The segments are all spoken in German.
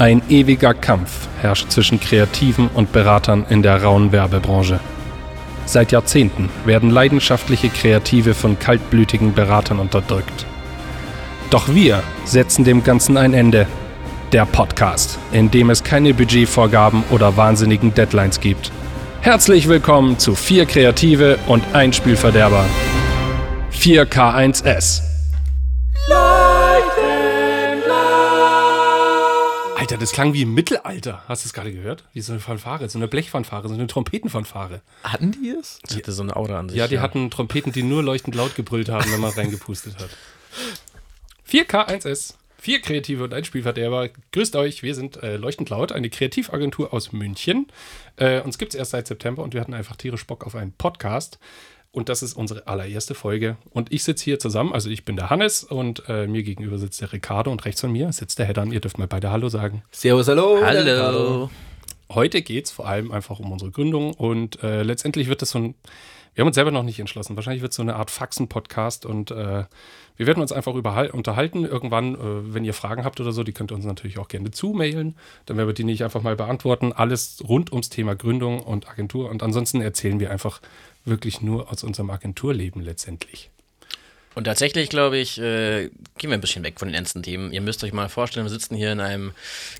Ein ewiger Kampf herrscht zwischen Kreativen und Beratern in der rauen Werbebranche. Seit Jahrzehnten werden leidenschaftliche Kreative von kaltblütigen Beratern unterdrückt. Doch wir setzen dem Ganzen ein Ende. Der Podcast, in dem es keine Budgetvorgaben oder wahnsinnigen Deadlines gibt. Herzlich willkommen zu vier Kreative und ein Spielverderber. 4K1S. Alter, das klang wie im Mittelalter. Hast du es gerade gehört? Wie so eine Fanfare, so eine Blechfanfare, so eine Trompetenfanfare. Hatten die es? Das hatte so eine Aura an sich. Ja, die hatten Trompeten, die nur leuchtend laut gebrüllt haben, wenn man reingepustet hat. 4K1S. Vier Kreative und ein Spielverderber. Grüßt euch, wir sind äh, Leuchtend Laut, eine Kreativagentur aus München. Äh, uns gibt es erst seit September und wir hatten einfach tierisch Bock auf einen Podcast. Und das ist unsere allererste Folge. Und ich sitze hier zusammen, also ich bin der Hannes und äh, mir gegenüber sitzt der Ricardo und rechts von mir sitzt der Heddan. Ihr dürft mal beide Hallo sagen. Servus, hallo. Hallo. Heute geht es vor allem einfach um unsere Gründung und äh, letztendlich wird das so ein, wir haben uns selber noch nicht entschlossen, wahrscheinlich wird es so eine Art Faxen-Podcast und äh, wir werden uns einfach unterhalten. Irgendwann, äh, wenn ihr Fragen habt oder so, die könnt ihr uns natürlich auch gerne zumailen. Dann werden wir die nicht einfach mal beantworten. Alles rund ums Thema Gründung und Agentur und ansonsten erzählen wir einfach wirklich nur aus unserem Agenturleben letztendlich. Und tatsächlich, glaube ich, äh, gehen wir ein bisschen weg von den ernsten Themen. Ihr müsst euch mal vorstellen, wir sitzen hier in einem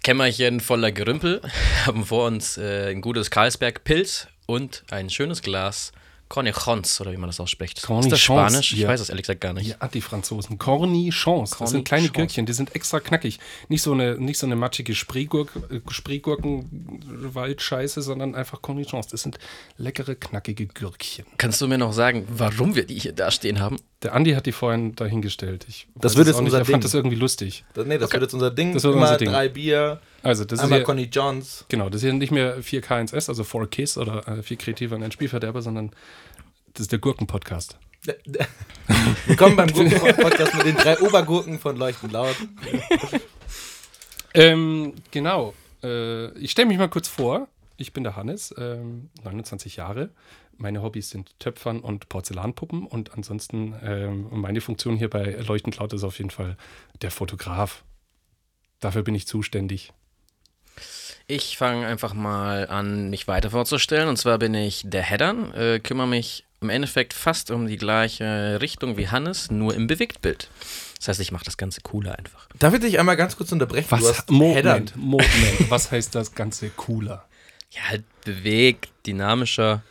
Kämmerchen voller Gerümpel, haben vor uns äh, ein gutes Carlsberg-Pilz und ein schönes Glas Cornichons, oder wie man das ausspricht. Ist das Cornichons, Spanisch? Ich ja. weiß es ehrlich gesagt gar nicht. Ja, die Franzosen. Cornichons. Das sind kleine Cornichons. Gürkchen, die sind extra knackig. Nicht so eine, nicht so eine matschige Spreegurk, äh, Spreegurkenwaldscheiße, sondern einfach Cornichons. Das sind leckere, knackige Gürkchen. Kannst du mir noch sagen, warum wir die hier da stehen haben? Der Andi hat die vorhin dahingestellt. Ich Das wird jetzt auch nicht. unser Er fand Ding. das irgendwie lustig. Das, nee, das wird jetzt unser Ding. Das wird Immer unser Ding. drei Bier, Also, das ist einmal ja, Conny Johns. genau, das ist ja nicht mehr 4K1S, also 4Ks oder äh, 4 Kreative und ein Spielverderber, sondern das ist der Gurken-Podcast. Willkommen beim Gurken-Podcast mit den drei Obergurken von Leuchten Laut. Ähm, genau. Äh, ich stelle mich mal kurz vor. Ich bin der Hannes, ähm, 29 Jahre. Meine Hobbys sind Töpfern und Porzellanpuppen und ansonsten ähm, meine Funktion hier bei Leuchtend Laut ist auf jeden Fall der Fotograf. Dafür bin ich zuständig. Ich fange einfach mal an, mich weiter vorzustellen. Und zwar bin ich der Headern, äh, kümmere mich im Endeffekt fast um die gleiche Richtung wie Hannes, nur im Bewegtbild. Das heißt, ich mache das Ganze cooler einfach. Darf ich dich einmal ganz kurz unterbrechen? du Was, hast Moment, Headern. Moment, was heißt das Ganze cooler? Ja, halt bewegt, dynamischer,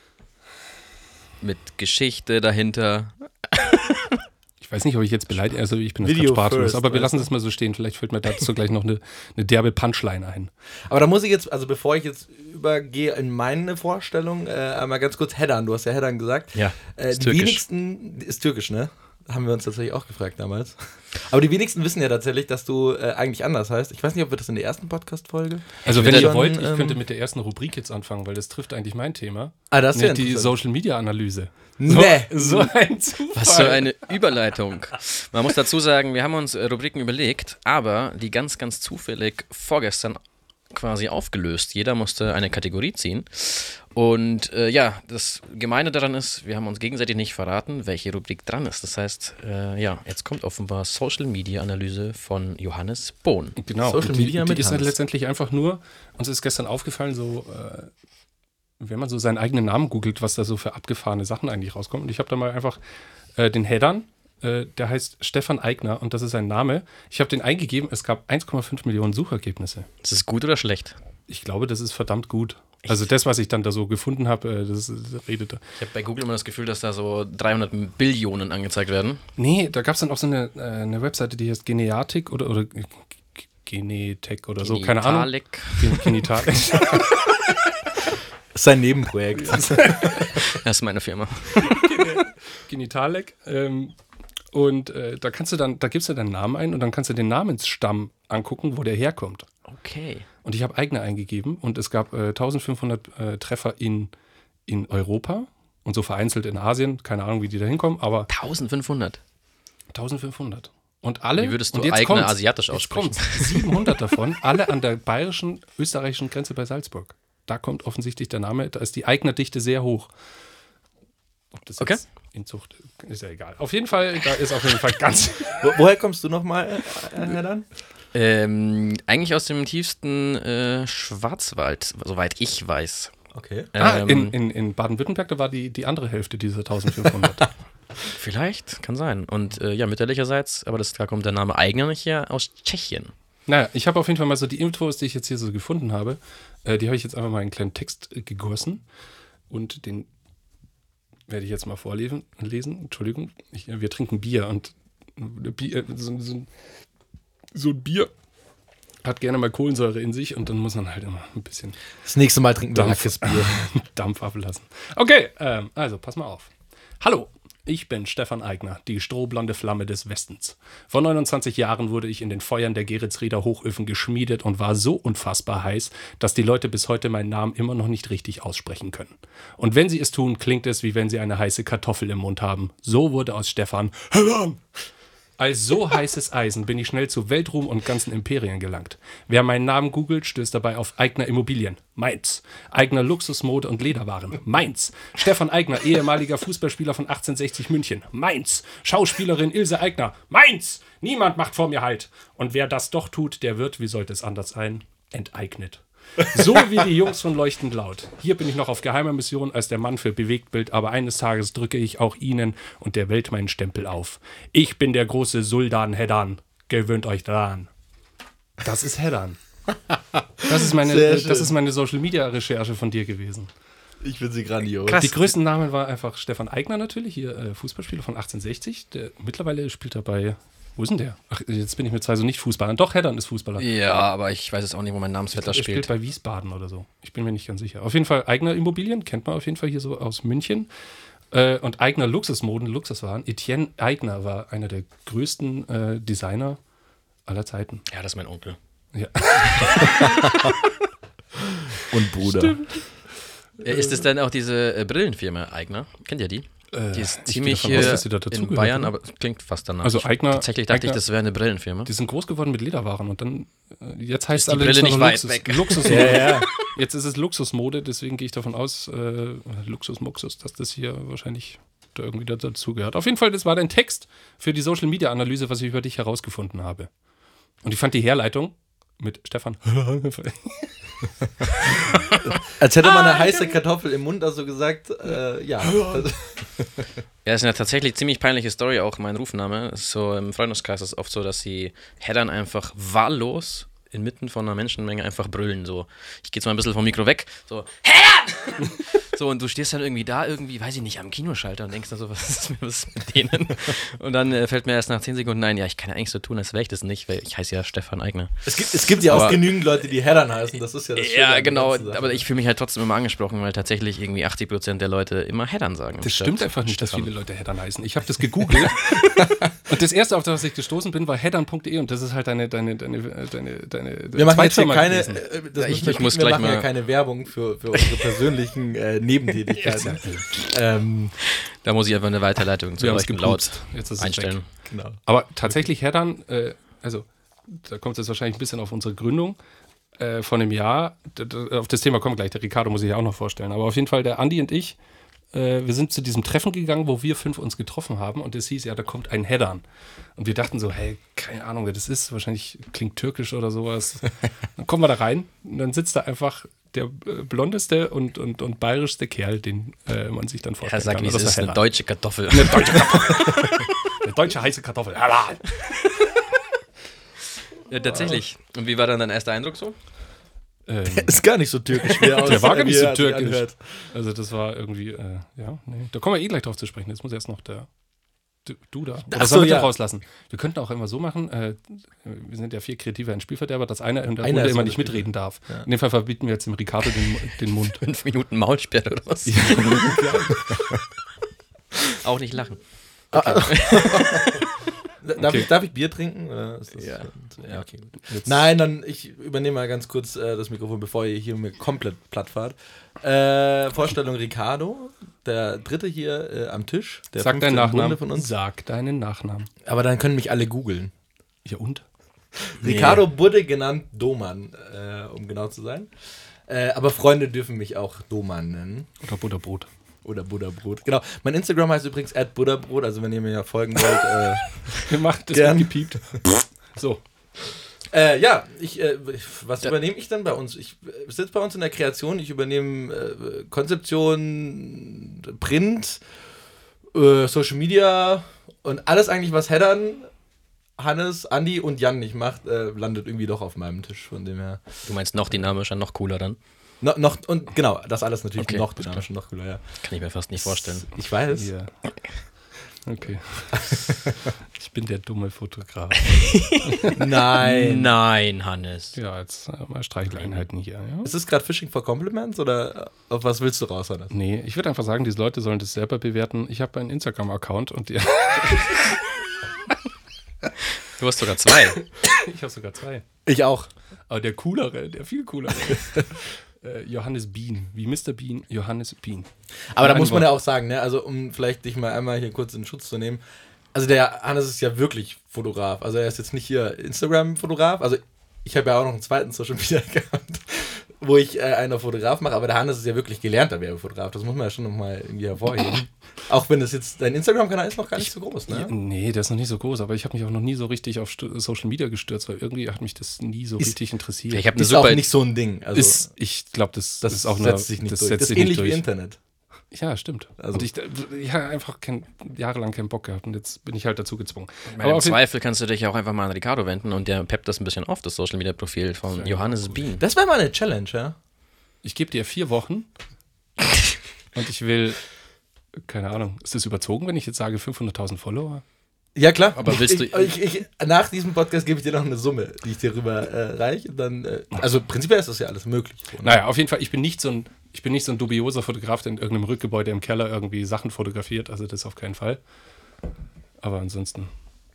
mit Geschichte dahinter. Ich weiß nicht, ob ich jetzt beleidigt, also ich bin das sprachlos, aber wir lassen das mal so stehen. Vielleicht fällt mir dazu gleich noch eine, eine derbe Punchline ein. Aber da muss ich jetzt, also bevor ich jetzt übergehe in meine Vorstellung, äh, einmal ganz kurz Heddern. Du hast ja Heddern gesagt. Ja, Äh, ist die türkisch. wenigsten, ist türkisch, ne? Haben wir uns tatsächlich auch gefragt damals. Aber die wenigsten wissen ja tatsächlich, dass du äh, eigentlich anders heißt. Ich weiß nicht, ob wir das in der ersten Podcast-Folge. Also wenn ihr schon, wollt, ich ähm, könnte mit der ersten Rubrik jetzt anfangen, weil das trifft eigentlich mein Thema. Ah, das ist ja Nämlich die. Social Media Analyse. Nee. So ein Zufall. Was für eine Überleitung. Man muss dazu sagen, wir haben uns äh, Rubriken überlegt, aber die ganz, ganz zufällig vorgestern quasi aufgelöst. Jeder musste eine Kategorie ziehen. Und äh, ja, das Gemeine daran ist, wir haben uns gegenseitig nicht verraten, welche Rubrik dran ist. Das heißt, äh, ja, jetzt kommt offenbar Social Media Analyse von Johannes Bohn. Genau. Social die, Media die mit ist halt letztendlich einfach nur, uns ist gestern aufgefallen, so, äh, wenn man so seinen eigenen Namen googelt, was da so für abgefahrene Sachen eigentlich rauskommen. Und ich habe da mal einfach äh, den Headern, äh, der heißt Stefan Eigner und das ist sein Name. Ich habe den eingegeben, es gab 1,5 Millionen Suchergebnisse. Ist es gut oder schlecht? Ich glaube, das ist verdammt gut. Also das, was ich dann da so gefunden habe, äh, das, das redet da. Ich habe bei Google immer das Gefühl, dass da so 300 Billionen angezeigt werden. Nee, da gab es dann auch so eine, äh, eine Webseite, die heißt Geneatik oder, oder Genetech oder so, keine Ahnung. Genitalik. Gen- Genitalik. Das ist sein Nebenprojekt. Das ist meine Firma. Genitalek. Ähm, und äh, da kannst du dann, da gibst du deinen Namen ein und dann kannst du den Namensstamm angucken, wo der herkommt. Okay. Und ich habe eigene eingegeben und es gab äh, 1500 äh, Treffer in, in Europa und so vereinzelt in Asien. Keine Ahnung, wie die da hinkommen, aber 1500. 1500. Und alle. Wie würdest du jetzt kommt's, asiatisch jetzt aussprechen? kommt's. 700 davon, alle an der bayerischen, österreichischen Grenze bei Salzburg. Da kommt offensichtlich der Name, da ist die Eignerdichte sehr hoch. Ob das Okay. jetzt in Zucht ist ja egal. Auf jeden Fall, da ist auf jeden Fall ganz. Wo, woher kommst du nochmal, äh, Heddern? Ähm, eigentlich aus dem tiefsten äh, Schwarzwald, soweit ich weiß. Okay. ah, Ähm, in, in, in Baden-Württemberg, da war die, die andere Hälfte dieser 1500. Vielleicht, kann sein. Und äh, ja, mütterlicherseits, aber das, da kommt der Name nicht her, aus Tschechien. naja, ich habe auf jeden Fall mal so die Infos, die ich jetzt hier so gefunden habe, äh, die habe ich jetzt einfach mal in einen kleinen Text äh, gegossen. Und den werde ich jetzt mal vorlesen. Lesen. Entschuldigung, ich, wir trinken Bier und äh, Bier, äh, so, so, so ein Bier hat gerne mal Kohlensäure in sich und dann muss man halt immer ein bisschen Das nächste Mal trinken wir Dampf. Bier. Dampf ablassen. Okay, ähm, also pass mal auf. Hallo, ich bin Stefan Eigner, die strohblonde Flamme des Westens. Vor 29 Jahren wurde ich in den Feuern der Geretsrieder Hochöfen geschmiedet und war so unfassbar heiß, dass die Leute bis heute meinen Namen immer noch nicht richtig aussprechen können. Und wenn sie es tun, klingt es, wie wenn sie eine heiße Kartoffel im Mund haben. So wurde aus Stefan Hellern. Als so heißes Eisen bin ich schnell zu Weltruhm und ganzen Imperien gelangt. Wer meinen Namen googelt, stößt dabei auf Eigner Immobilien. Meins. Eigner Luxusmode und Lederwaren. Meins. Stefan Eigner, ehemaliger Fußballspieler von 1860 München. Meins. Schauspielerin Ilse Eigner. Meins. Niemand macht vor mir Halt. Und wer das doch tut, der wird, wie sollte es anders sein, enteignet. So wie die Jungs von Leuchtend Laut. Hier bin ich noch auf geheimer Mission als der Mann für Bewegtbild, aber eines Tages drücke ich auch Ihnen und der Welt meinen Stempel auf. Ich bin der große Sultan Heddan. Gewöhnt euch dran. Das ist Heddan. Das ist meine, das ist meine Social Media Recherche von dir gewesen. Ich finde sie grandios. Krass. Die größten Namen war einfach Stefan Eigner natürlich, hier äh, Fußballspieler von 1860. Der, mittlerweile spielt er bei, wo ist denn der? Ach, jetzt bin ich mit zwei so nicht Fußballer. Doch, Heddan ist Fußballer. Ja, aber ich weiß jetzt auch nicht, wo mein Namensvetter Er spielt spielt. bei Wiesbaden oder so. Ich bin mir nicht ganz sicher. Auf jeden Fall Eigner Immobilien, kennt man auf jeden Fall hier so aus München. Äh, und Eigner Luxusmoden, Luxuswaren. Etienne Eigner war einer der größten äh, Designer aller Zeiten. Ja, das ist mein Onkel. Ja. Und Bruder. Äh, Ist es denn auch diese äh, Brillenfirma Eigner? Kennt ihr die? Die ist ich ziemlich hier da in Bayern, aber es klingt fast danach. Also Ich- Eigner- Tatsächlich dachte ich, Eigner- das wäre eine Brillenfirma. Die sind groß geworden mit Lederwaren und dann, äh, jetzt heißt Ist es die Brille allerdings nicht Luxus, weg. Luxusmode. Ja, ja. Jetzt ist es Luxusmode, deswegen gehe ich davon aus, äh, Luxus Muxus, dass das hier wahrscheinlich da irgendwie da- dazugehört. Auf jeden Fall, das war dein Text für die Social Media Analyse, was ich über dich herausgefunden habe. Und ich fand die Herleitung mit Stefan. Als hätte man eine heiße Kartoffel im Mund, also gesagt, äh, ja. Das- Ja, ist eine tatsächlich ziemlich peinliche Story, auch mein Rufname. So im Freundeskreis ist es oft so, dass sie Headern einfach wahllos inmitten von einer Menschenmenge einfach brüllen. So, ich gehe jetzt mal ein bisschen vom Mikro weg. So, Heddern! so, und du stehst dann irgendwie da, irgendwie, weiß ich nicht, am Kinoschalter und denkst dann so, was ist, was ist mit denen? Und dann äh, fällt mir erst nach 10 Sekunden ein, ja, ich kann ja eigentlich so tun, als wäre ich das nicht, weil ich heiße ja Stefan Eigner. Es gibt, es gibt ja auch Aber- genügend Leute, die Heddern heißen. Das ist ja das Schöne Ja, genau, aber ich fühle mich halt trotzdem immer angesprochen, weil tatsächlich irgendwie 80% der Leute immer Heddern sagen. Das stimmt einfach nicht, dass Stefan. viele Leute Heddern heißen. Ich habe das gegoogelt und das erste, auf das ich gestoßen bin, war heddern.de und das ist halt deine, deine, deine, deine, deine Wir machen jetzt hier keine, äh, Ja, ich- ich muss wir gleich machen ja mal- keine Werbung für, für unsere persönlichen äh, Nebentätigkeiten. ähm, Da muss ich einfach eine Weiterleitung zu euch laut einstellen. genau. Aber tatsächlich Heddern, äh, also da kommt es jetzt wahrscheinlich ein bisschen auf unsere Gründung äh, von einem Jahr. Auf das Thema kommen wir gleich. Der Ricardo muss ich ja auch noch vorstellen. Aber auf jeden Fall, der Andi und ich, äh, wir sind zu diesem Treffen gegangen, wo wir fünf uns getroffen haben. Und es hieß, ja, da kommt ein Heddern. Und wir dachten so, hey, keine Ahnung, wer das ist. Wahrscheinlich klingt türkisch oder sowas. dann kommen wir da rein und dann sitzt da einfach der äh, blondeste und, und, und bayerischste Kerl, den äh, man sich dann Ja, vorstellen sag, Und das ist, eine deutsche Kartoffel. Eine deutsche Kartoffel. Eine deutsche heiße Kartoffel. Ja, tatsächlich. Und wie war dann dein erster Eindruck so? Ähm, Ist gar nicht so türkisch, wie er Der war gar nicht so türkisch. Also das war irgendwie, äh, ja, nee. Da kommen wir eh gleich drauf zu sprechen. Jetzt muss erst noch der du, da. Oder Ach so, sollen wir ja. rauslassen? Wir könnten auch immer so machen, äh, wir sind ja vier Kreative ein Spielverderber, dass einer in der Einer Runde immer nicht der mitreden darf. Ja. In dem Fall verbieten wir jetzt dem Ricardo den, den Mund. Fünf Minuten Maulsperre oder was? Auch nicht lachen. Darf, ich, darf ich Bier trinken? Oder ist das, Ja. ja okay, gut. Nein, dann ich übernehme mal ganz kurz äh, das Mikrofon, bevor ihr hier mir komplett platt fahrt. Äh, Vorstellung Ricardo, der dritte hier äh, am Tisch. Der Sag deinen Nachnamen. von uns. Sag deinen Nachnamen. Aber dann können mich alle googeln. Ja und? Ricardo Budde genannt Doman, äh, um genau zu sein. Äh, aber Freunde dürfen mich auch Doman nennen. Oder Butterbrot. Oder Buddhabrot. Genau. Mein Instagram heißt übrigens Buddhabrot, also wenn ihr mir ja folgen wollt. Äh, Wir machen das Gern. gepiept. So. Äh, ja, ich, äh, was ja. übernehme ich dann bei uns? Ich äh, sitze bei uns in der Kreation, ich übernehme äh, Konzeption, Print, äh, Social Media und alles eigentlich, was Headern, Hannes, Andi und Jan nicht macht, äh, landet irgendwie doch auf meinem Tisch, von dem her. Du meinst noch dynamischer, noch cooler dann? No, noch, und genau, das alles natürlich okay, noch dynamischer, noch cooler, ja. Kann ich mir fast nicht vorstellen. Ich weiß. Ja. Okay. ich bin der dumme Fotograf. Nein. Nein, Hannes. Ja, jetzt äh, mal Streicheleinheiten hier. Ja? Ist das gerade Fishing for Compliments oder auf was willst du raus, Hannes? Nee, ich würde einfach sagen, diese Leute sollen das selber bewerten. Ich habe einen Instagram-Account und die. Du hast sogar zwei. Ich habe sogar zwei. Ich auch. Aber der coolere, der viel coolere. Äh, Johannes Bean. Wie Mr. Bean, Johannes Bean. Aber da muss man ja auch sagen, ne? also um vielleicht dich mal einmal hier kurz in Schutz zu nehmen. Also der Hannes ist ja wirklich Fotograf. Also er ist jetzt nicht hier Instagram-Fotograf. Also ich habe ja auch noch einen zweiten Social Media gehabt wo ich äh, einen Fotograf mache, aber der Hannes ist ja wirklich gelernter Werbefotograf. Das muss man ja schon nochmal irgendwie hervorheben. auch wenn das jetzt, dein Instagram-Kanal ist noch gar nicht so groß, ne? Ja, nee, der ist noch nicht so groß, aber ich habe mich auch noch nie so richtig auf Social Media gestürzt, weil irgendwie hat mich das nie so ist, richtig interessiert. Ich habe eine ist super auch nicht so ein Ding. Also, ist, ich glaube, das, das, ist auch setzt sich nicht das durch. das ist ähnlich wie Internet. Ja, stimmt. Also und ich, ich habe einfach kein, jahrelang keinen Bock gehabt und jetzt bin ich halt dazu gezwungen. Aber im Zweifel kannst du dich auch einfach mal an Ricardo wenden und der peppt das ein bisschen auf, das Social Media Profil von Johannes Bean. Das wäre mal eine Challenge, ja? Ich gebe dir vier Wochen und ich will, keine Ahnung, ist das überzogen, wenn ich jetzt sage 500.000 Follower? Ja, klar. Aber willst ich, du. Ich, ich, nach diesem Podcast gebe ich dir noch eine Summe, die ich dir rüber äh, reiche. Dann, äh, also prinzipiell ist das ja alles möglich. Oder? Naja, auf jeden Fall, ich bin nicht so ein ich bin nicht so ein dubioser Fotograf, der in irgendeinem Rückgebäude im Keller irgendwie Sachen fotografiert. Also das auf keinen Fall. Aber ansonsten.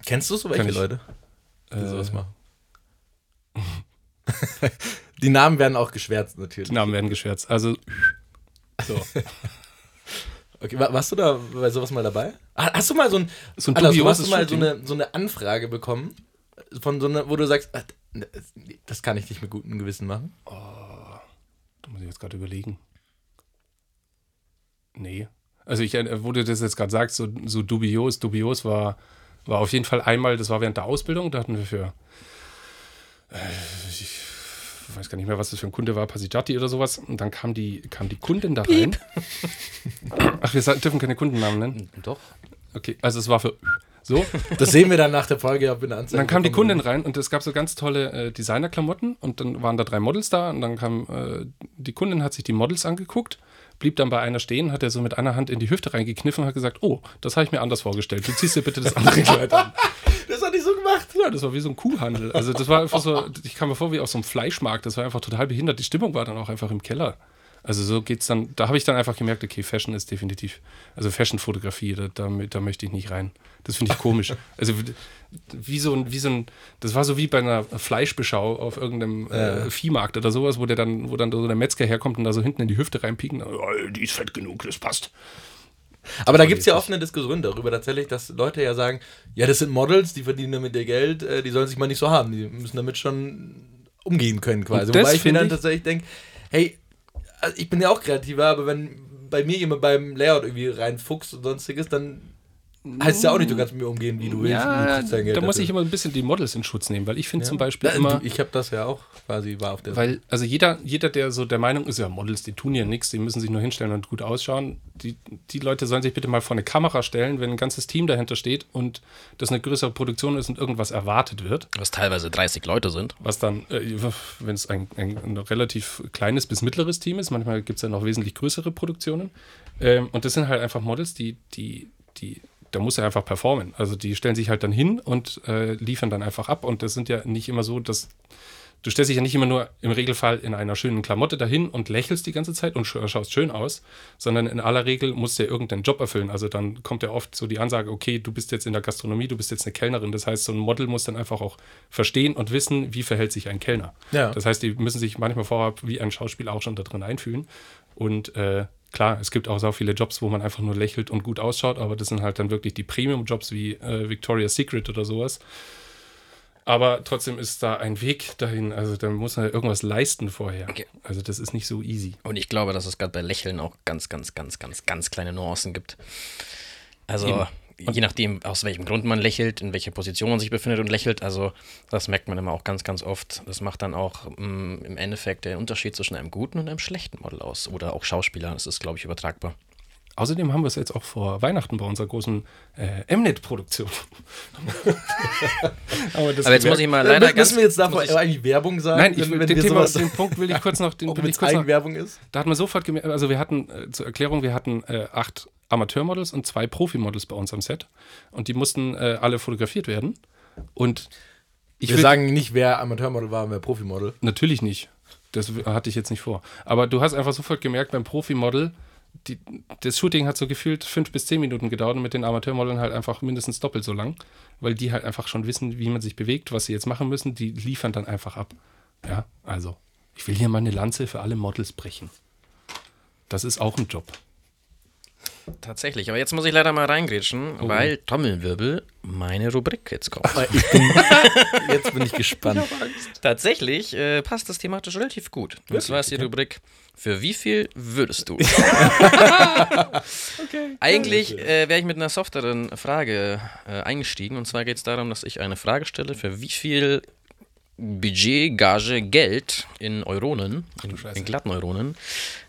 Kennst du so welche ich, Leute, die äh, sowas machen? die Namen werden auch geschwärzt natürlich. Die Namen werden geschwärzt. Also. So. Okay, warst du da bei sowas mal dabei? Hast du mal so ein, so ein also, hast du mal so eine, so eine Anfrage bekommen, von so einer, wo du sagst, ah, das kann ich nicht mit gutem Gewissen machen? Oh. Da muss ich jetzt gerade überlegen. Nee. Also ich, äh, wo du das jetzt gerade sagst, so, so dubios, dubios war, war auf jeden Fall einmal, das war während der Ausbildung, da hatten wir für, äh, ich weiß gar nicht mehr, was das für ein Kunde war, Pasijati oder sowas. Und dann kam die, kam die Kundin da rein. Ach, wir dürfen keine Kundennamen nennen? Doch. Okay, also es war für so. Das sehen wir dann nach der Folge in der Anzeige. Dann kam die Kundin rein und es gab so ganz tolle äh, Designerklamotten und dann waren da drei Models da und dann kam äh, die Kundin hat sich die Models angeguckt, blieb dann bei einer stehen, hat er so mit einer Hand in die Hüfte reingekniffen und hat gesagt, oh, das habe ich mir anders vorgestellt. Du ziehst dir bitte das andere Kleid an. Das hat die so gemacht. Ja, das war wie so ein Kuhhandel. Also das war einfach so, ich kam mir vor wie aus so einem Fleischmarkt. Das war einfach total behindert. Die Stimmung war dann auch einfach im Keller. Also so geht's dann, da habe ich dann einfach gemerkt, okay, Fashion ist definitiv, also Fashion-Fotografie, da, da, da, möchte ich nicht rein. Das finde ich komisch. also wie so, ein, wie so ein, das war so wie bei einer Fleischbeschau auf irgendeinem äh, Viehmarkt oder sowas, wo der dann, wo dann so der Metzger herkommt und da so hinten in die Hüfte reinpieken, oh, die ist fett genug, das passt. Aber da gibt es ja oft eine Diskussion darüber tatsächlich, dass Leute ja sagen, ja, das sind Models, die verdienen damit ihr Geld, äh, die sollen sich mal nicht so haben, die müssen damit schon umgehen können quasi. Wobei ich mir dann tatsächlich denke, hey, also ich bin ja auch kreativer, aber wenn bei mir jemand beim Layout irgendwie reinfuchst und sonstiges, dann heißt ja auch nicht, du kannst mit mir umgehen, wie du willst. Ja, da muss ich immer ein bisschen die Models in Schutz nehmen, weil ich finde ja. zum Beispiel ja, immer. Ich habe das ja auch quasi war auf der. Weil, also jeder, jeder, der so der Meinung ist, ja, Models, die tun ja nichts, die müssen sich nur hinstellen und gut ausschauen. Die, die Leute sollen sich bitte mal vor eine Kamera stellen, wenn ein ganzes Team dahinter steht und das eine größere Produktion ist und irgendwas erwartet wird. Was teilweise 30 Leute sind. Was dann, äh, wenn es ein, ein, ein, relativ kleines bis mittleres Team ist, manchmal gibt es ja noch wesentlich größere Produktionen. Ähm, und das sind halt einfach Models, die, die, die da muss er einfach performen. Also die stellen sich halt dann hin und äh, liefern dann einfach ab. Und das sind ja nicht immer so, dass du stellst dich ja nicht immer nur im Regelfall in einer schönen Klamotte dahin und lächelst die ganze Zeit und schaust schön aus, sondern in aller Regel musst du ja irgendeinen Job erfüllen. Also dann kommt ja oft so die Ansage, okay, du bist jetzt in der Gastronomie, du bist jetzt eine Kellnerin. Das heißt, so ein Model muss dann einfach auch verstehen und wissen, wie verhält sich ein Kellner. Ja. Das heißt, die müssen sich manchmal vorab wie ein Schauspieler auch schon da drin einfühlen. Und äh, klar, es gibt auch so viele Jobs, wo man einfach nur lächelt und gut ausschaut, aber das sind halt dann wirklich die Premium-Jobs wie äh, Victoria's Secret oder sowas. Aber trotzdem ist da ein Weg dahin. Also da muss man irgendwas leisten vorher. Okay. Also das ist nicht so easy. Und ich glaube, dass es gerade bei Lächeln auch ganz, ganz, ganz, ganz, ganz kleine Nuancen gibt. Also Eben. Je nachdem, aus welchem Grund man lächelt, in welcher Position man sich befindet und lächelt. Also das merkt man immer auch ganz, ganz oft. Das macht dann auch mh, mm, im Endeffekt den Unterschied zwischen einem guten und einem schlechten Model aus. Oder auch Schauspieler. Das ist, glaube ich, übertragbar. Außerdem haben wir es jetzt auch vor Weihnachten bei unserer großen äh, Mnet-Produktion. Aber, Aber, jetzt muss ich mal leider Müssen ganz, wir jetzt davor eigentlich Werbung sagen? Nein, ich, wenn, wenn den, Thema, den Punkt will ich kurz noch... Den, will ich kurz noch, Werbung ist? Da hat man sofort gemerkt, also wir hatten, äh, zur Erklärung, wir hatten äh, acht Amateurmodels und zwei Profimodels bei uns am Set. Und die mussten äh, alle fotografiert werden. Und ich Wir will, sagen nicht, wer Amateurmodel war und wer Profimodel. Natürlich nicht. Das hatte ich jetzt nicht vor. Aber du hast einfach sofort gemerkt, beim Profimodel die, das Shooting hat so gefühlt fünf bis zehn Minuten gedauert und mit den Amateurmodeln halt einfach mindestens doppelt so lang, weil die halt einfach schon wissen, wie man sich bewegt, was sie jetzt machen müssen. Die liefern dann einfach ab. Ja, also, ich will hier mal eine Lanze für alle Models brechen. Das ist auch ein Job. Tatsächlich, aber jetzt muss ich leider mal reingrätschen, oh. weil Trommelwirbel meine Rubrik jetzt kommt. Bin, jetzt bin ich gespannt. Tatsächlich äh, passt das thematisch relativ gut. Und zwar ist die Rubrik Für wie viel würdest du? okay. Eigentlich äh, wäre ich mit einer softeren Frage äh, eingestiegen. Und zwar geht es darum, dass ich eine Frage stelle, für wie viel Budget, Gage, Geld in Euronen, in, in glatten Euronen,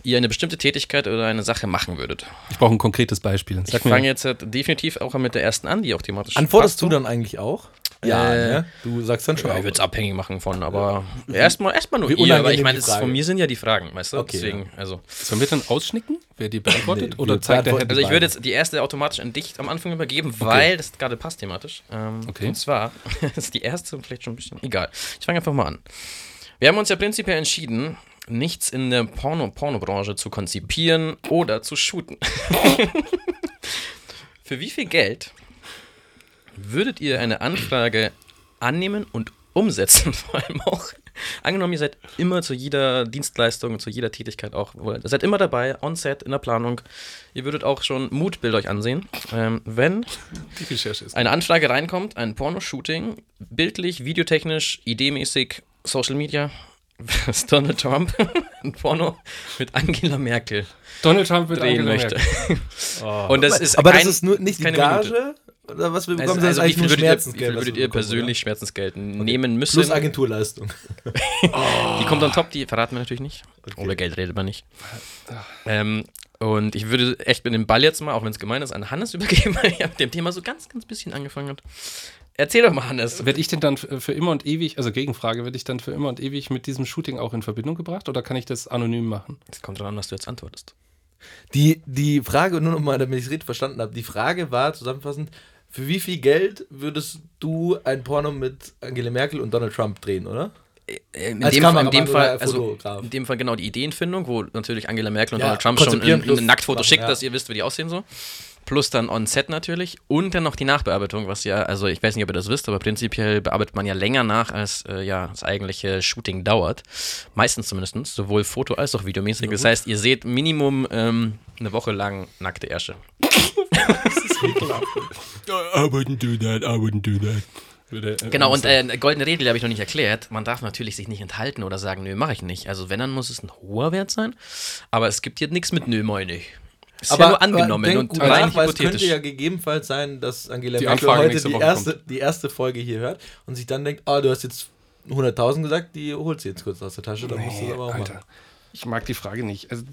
ihr eine bestimmte Tätigkeit oder eine Sache machen würdet. Ich brauche ein konkretes Beispiel. Sag ich fange jetzt halt definitiv auch mit der ersten an, die auch thematisch Antwortest du dann eigentlich auch? Ja, äh, ne? du sagst dann schon. Ja, ich würde es abhängig machen von, aber ja. erstmal erstmal nur Wie ihr, aber ich meine, von mir sind ja die Fragen, weißt du? Okay, Deswegen, ja. also. Sollen wir dann ausschnicken, wer die beantwortet? nee, oder zeigt der Also ich würde jetzt die erste automatisch an dich am Anfang übergeben, okay. weil das gerade passt thematisch. Ähm, okay. Und zwar ist die erste vielleicht schon ein bisschen egal. Ich fange einfach mal an. Wir haben uns ja prinzipiell entschieden, nichts in der Porno Pornobranche zu konzipieren oder zu shooten. Für wie viel Geld würdet ihr eine Anfrage annehmen und umsetzen, vor allem auch. Angenommen, ihr seid immer zu jeder Dienstleistung, zu jeder Tätigkeit auch, ihr seid immer dabei, on-set, in der Planung. Ihr würdet auch schon Mutbild euch ansehen. Ähm, wenn eine Anfrage reinkommt, ein Porno-Shooting, bildlich, videotechnisch, ideemäßig, Social Media, ist Donald Trump ein Porno mit Angela Merkel Donald Trump mit drehen Angela möchte. Merkel. Oh. Und das ist aber kein, das ist nur nicht die Gage, Minute. Oder was wir bekommen, also, also eigentlich nur Schmerzensgeld. Wie viel würdet ihr persönlich ja? Schmerzensgeld okay. nehmen müssen? Plus Agenturleistung. oh. Die kommt on top, die verraten wir natürlich nicht. Okay. Über Geld redet man nicht. Ähm, und ich würde echt mit dem Ball jetzt mal, auch wenn es gemein ist, an Hannes übergeben, weil er mit dem Thema so ganz, ganz bisschen angefangen hat. Erzähl doch mal, Hannes. Werde ich denn dann für immer und ewig, also Gegenfrage, werde ich dann für immer und ewig mit diesem Shooting auch in Verbindung gebracht oder kann ich das anonym machen? Es kommt dran, was du jetzt antwortest. Die, die Frage, nur nochmal, damit ich es richtig verstanden habe, die Frage war zusammenfassend, für wie viel Geld würdest du ein Porno mit Angela Merkel und Donald Trump drehen, oder? Äh, in dem, Fall, in dem Fall, also in dem Fall genau die Ideenfindung, wo natürlich Angela Merkel und ja, Donald Trump schon ein, ein Nacktfoto schickt, ja. dass ihr wisst, wie die aussehen so. Plus dann on-set natürlich und dann noch die Nachbearbeitung, was ja, also ich weiß nicht, ob ihr das wisst, aber prinzipiell bearbeitet man ja länger nach, als äh, ja das eigentliche Shooting dauert. Meistens zumindest, sowohl Foto- als auch videomäßig. das heißt, ihr seht Minimum ähm, eine Woche lang nackte Ärsche. ist ekelhaft. I wouldn't do that, I wouldn't do that. Äh, genau, und äh, goldene Regel habe ich noch nicht erklärt. Man darf natürlich sich nicht enthalten oder sagen, nö, mache ich nicht. Also wenn, dann muss es ein hoher Wert sein. Aber es gibt hier nichts mit nö, meine ich. Ist aber, ja nur angenommen aber und rein hypothetisch. Es könnte ja gegebenenfalls sein, dass Angela die Merkel heute die erste, die erste Folge hier hört und sich dann denkt, ah, oh, du hast jetzt 100.000 gesagt, die holt sie jetzt kurz aus der Tasche, dann nee, musst du es aber auch Alter. machen. Ich mag die Frage nicht. Also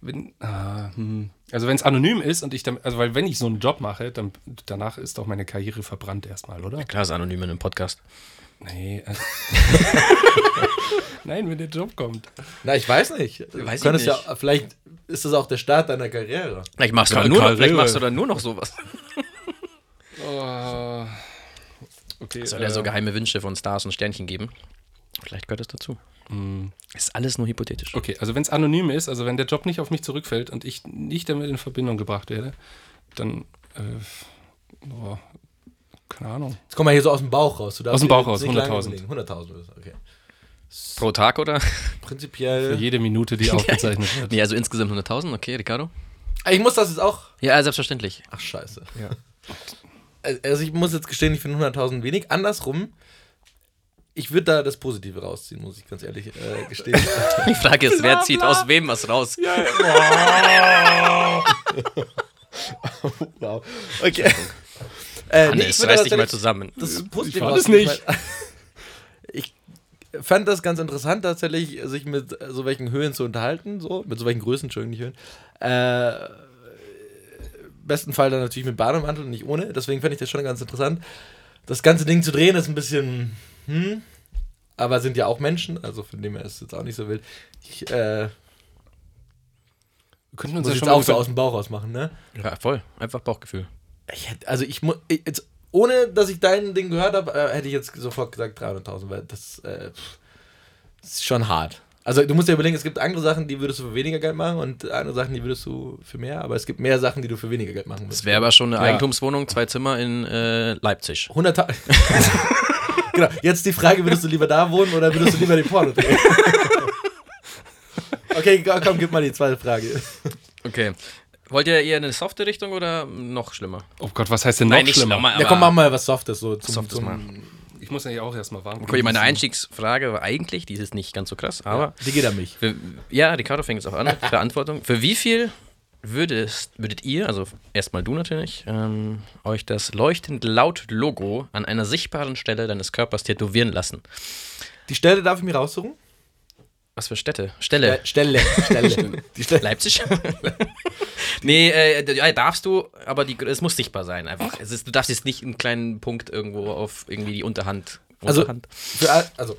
wenn äh, hm. also es anonym ist und ich dann, also weil wenn ich so einen Job mache, dann danach ist doch meine Karriere verbrannt erstmal, oder? Ja, klar, ist anonym in einem Podcast. Nee. Also Nein, wenn der Job kommt. Na, ich weiß nicht. Weiß ich nicht. Ja, vielleicht ist das auch der Start deiner Karriere. Vielleicht machst, du, nur noch, vielleicht machst du dann nur noch sowas. oh. Okay, es soll ja so äh, geheime Wünsche von Stars und Sternchen geben. Vielleicht gehört es dazu. Mm. Ist alles nur hypothetisch. Okay, also wenn es anonym ist, also wenn der Job nicht auf mich zurückfällt und ich nicht damit in Verbindung gebracht werde, dann äh, oh, keine Ahnung. Jetzt kommen wir hier so aus dem Bauch raus. aus dem Bauch raus, 100.000. 100.000, okay. Pro Tag, oder? Prinzipiell. Für jede Minute, die aufgezeichnet wird. Nee, also insgesamt 100.000, okay, Ricardo? Ah, ich muss das jetzt auch. Ja, selbstverständlich. Ach, scheiße. Ja. Also, ich muss jetzt gestehen, ich finde 100.000 wenig. Andersrum, ich würde da das Positive rausziehen, muss ich ganz ehrlich äh, gestehen. Die Frage ist, wer zieht aus wem was raus? Ja, ja. wow. Okay. Äh, Hannes, nee, reiß dich mal zusammen. Das ich war das nicht. Ich fand das ganz interessant, tatsächlich, sich mit so welchen Höhen zu unterhalten, so, mit so welchen Größen, Entschuldigung, nicht Höhen. Äh, besten Fall dann natürlich mit Bademantel und nicht ohne. Deswegen fand ich das schon ganz interessant. Das ganze Ding zu drehen ist ein bisschen, hm, aber sind ja auch Menschen, also von dem her ist es jetzt auch nicht so wild. Ich, äh, könnten uns das schon auch so aus dem Bauch raus machen, ne? Ja, voll. Einfach Bauchgefühl. Ich hätte, also ich muss, ohne dass ich dein Ding gehört habe, äh, hätte ich jetzt sofort gesagt 300.000, weil das, äh, das ist schon hart. Also du musst dir überlegen, es gibt andere Sachen, die würdest du für weniger Geld machen und andere Sachen, die würdest du für mehr, aber es gibt mehr Sachen, die du für weniger Geld machen würdest. Das wäre aber schon eine ja. Eigentumswohnung, zwei Zimmer in äh, Leipzig. 100 Genau, jetzt die Frage, würdest du lieber da wohnen oder würdest du lieber den Porno drehen? okay, komm, gib mal die zweite Frage. Okay. Wollt ihr eher eine softe Richtung oder noch schlimmer? Oh Gott, was heißt denn noch Nein, schlimmer? schlimmer ja, komm, mach mal was Softes. So zum, Softes zum, mal. Ich muss ja auch erstmal warten. Okay, meine Einstiegsfrage war eigentlich, die ist nicht ganz so krass, aber. Ja, die geht an mich. Für, ja, Ricardo fängt es auch an. Verantwortung. Für wie viel würdest, würdet ihr, also erstmal du natürlich, ähm, euch das leuchtend laut Logo an einer sichtbaren Stelle deines Körpers tätowieren lassen? Die Stelle darf ich mir raussuchen? Was für Städte? Stelle. Stelle. Stelle. Die Stelle. Leipzig? nee, äh, darfst du, aber die, es muss sichtbar sein einfach. Es ist, du darfst jetzt nicht einen kleinen Punkt irgendwo auf irgendwie die Unterhand. Also, Unterhand. Für, also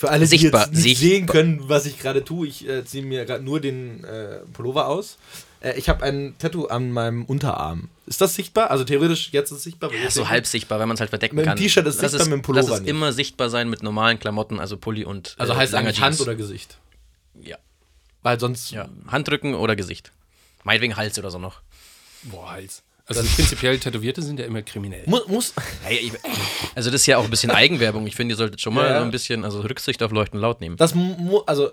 für alle, sichtbar, die jetzt nicht sehen können, was ich gerade tue, ich äh, ziehe mir gerade nur den äh, Pullover aus. Äh, ich habe ein Tattoo an meinem Unterarm. Ist das sichtbar? Also theoretisch jetzt ist es sichtbar. Ja, so halb sichtbar, wenn man es halt verdecken mit kann. Mit T-Shirt ist das sichtbar, ist, mit dem Pullover Das ist nicht. immer sichtbar sein mit normalen Klamotten, also Pulli und Also äh, heißt eigentlich Hand oder Gesicht? Ja. Weil sonst... Ja, Handrücken oder Gesicht. Meinetwegen Hals oder so noch. Boah, Hals. Also prinzipiell Tätowierte sind ja immer kriminell. Muss, muss. Also das ist ja auch ein bisschen Eigenwerbung. Ich finde, ihr solltet schon mal ja, ja. so ein bisschen also Rücksicht auf Leuchten laut nehmen. Das mu also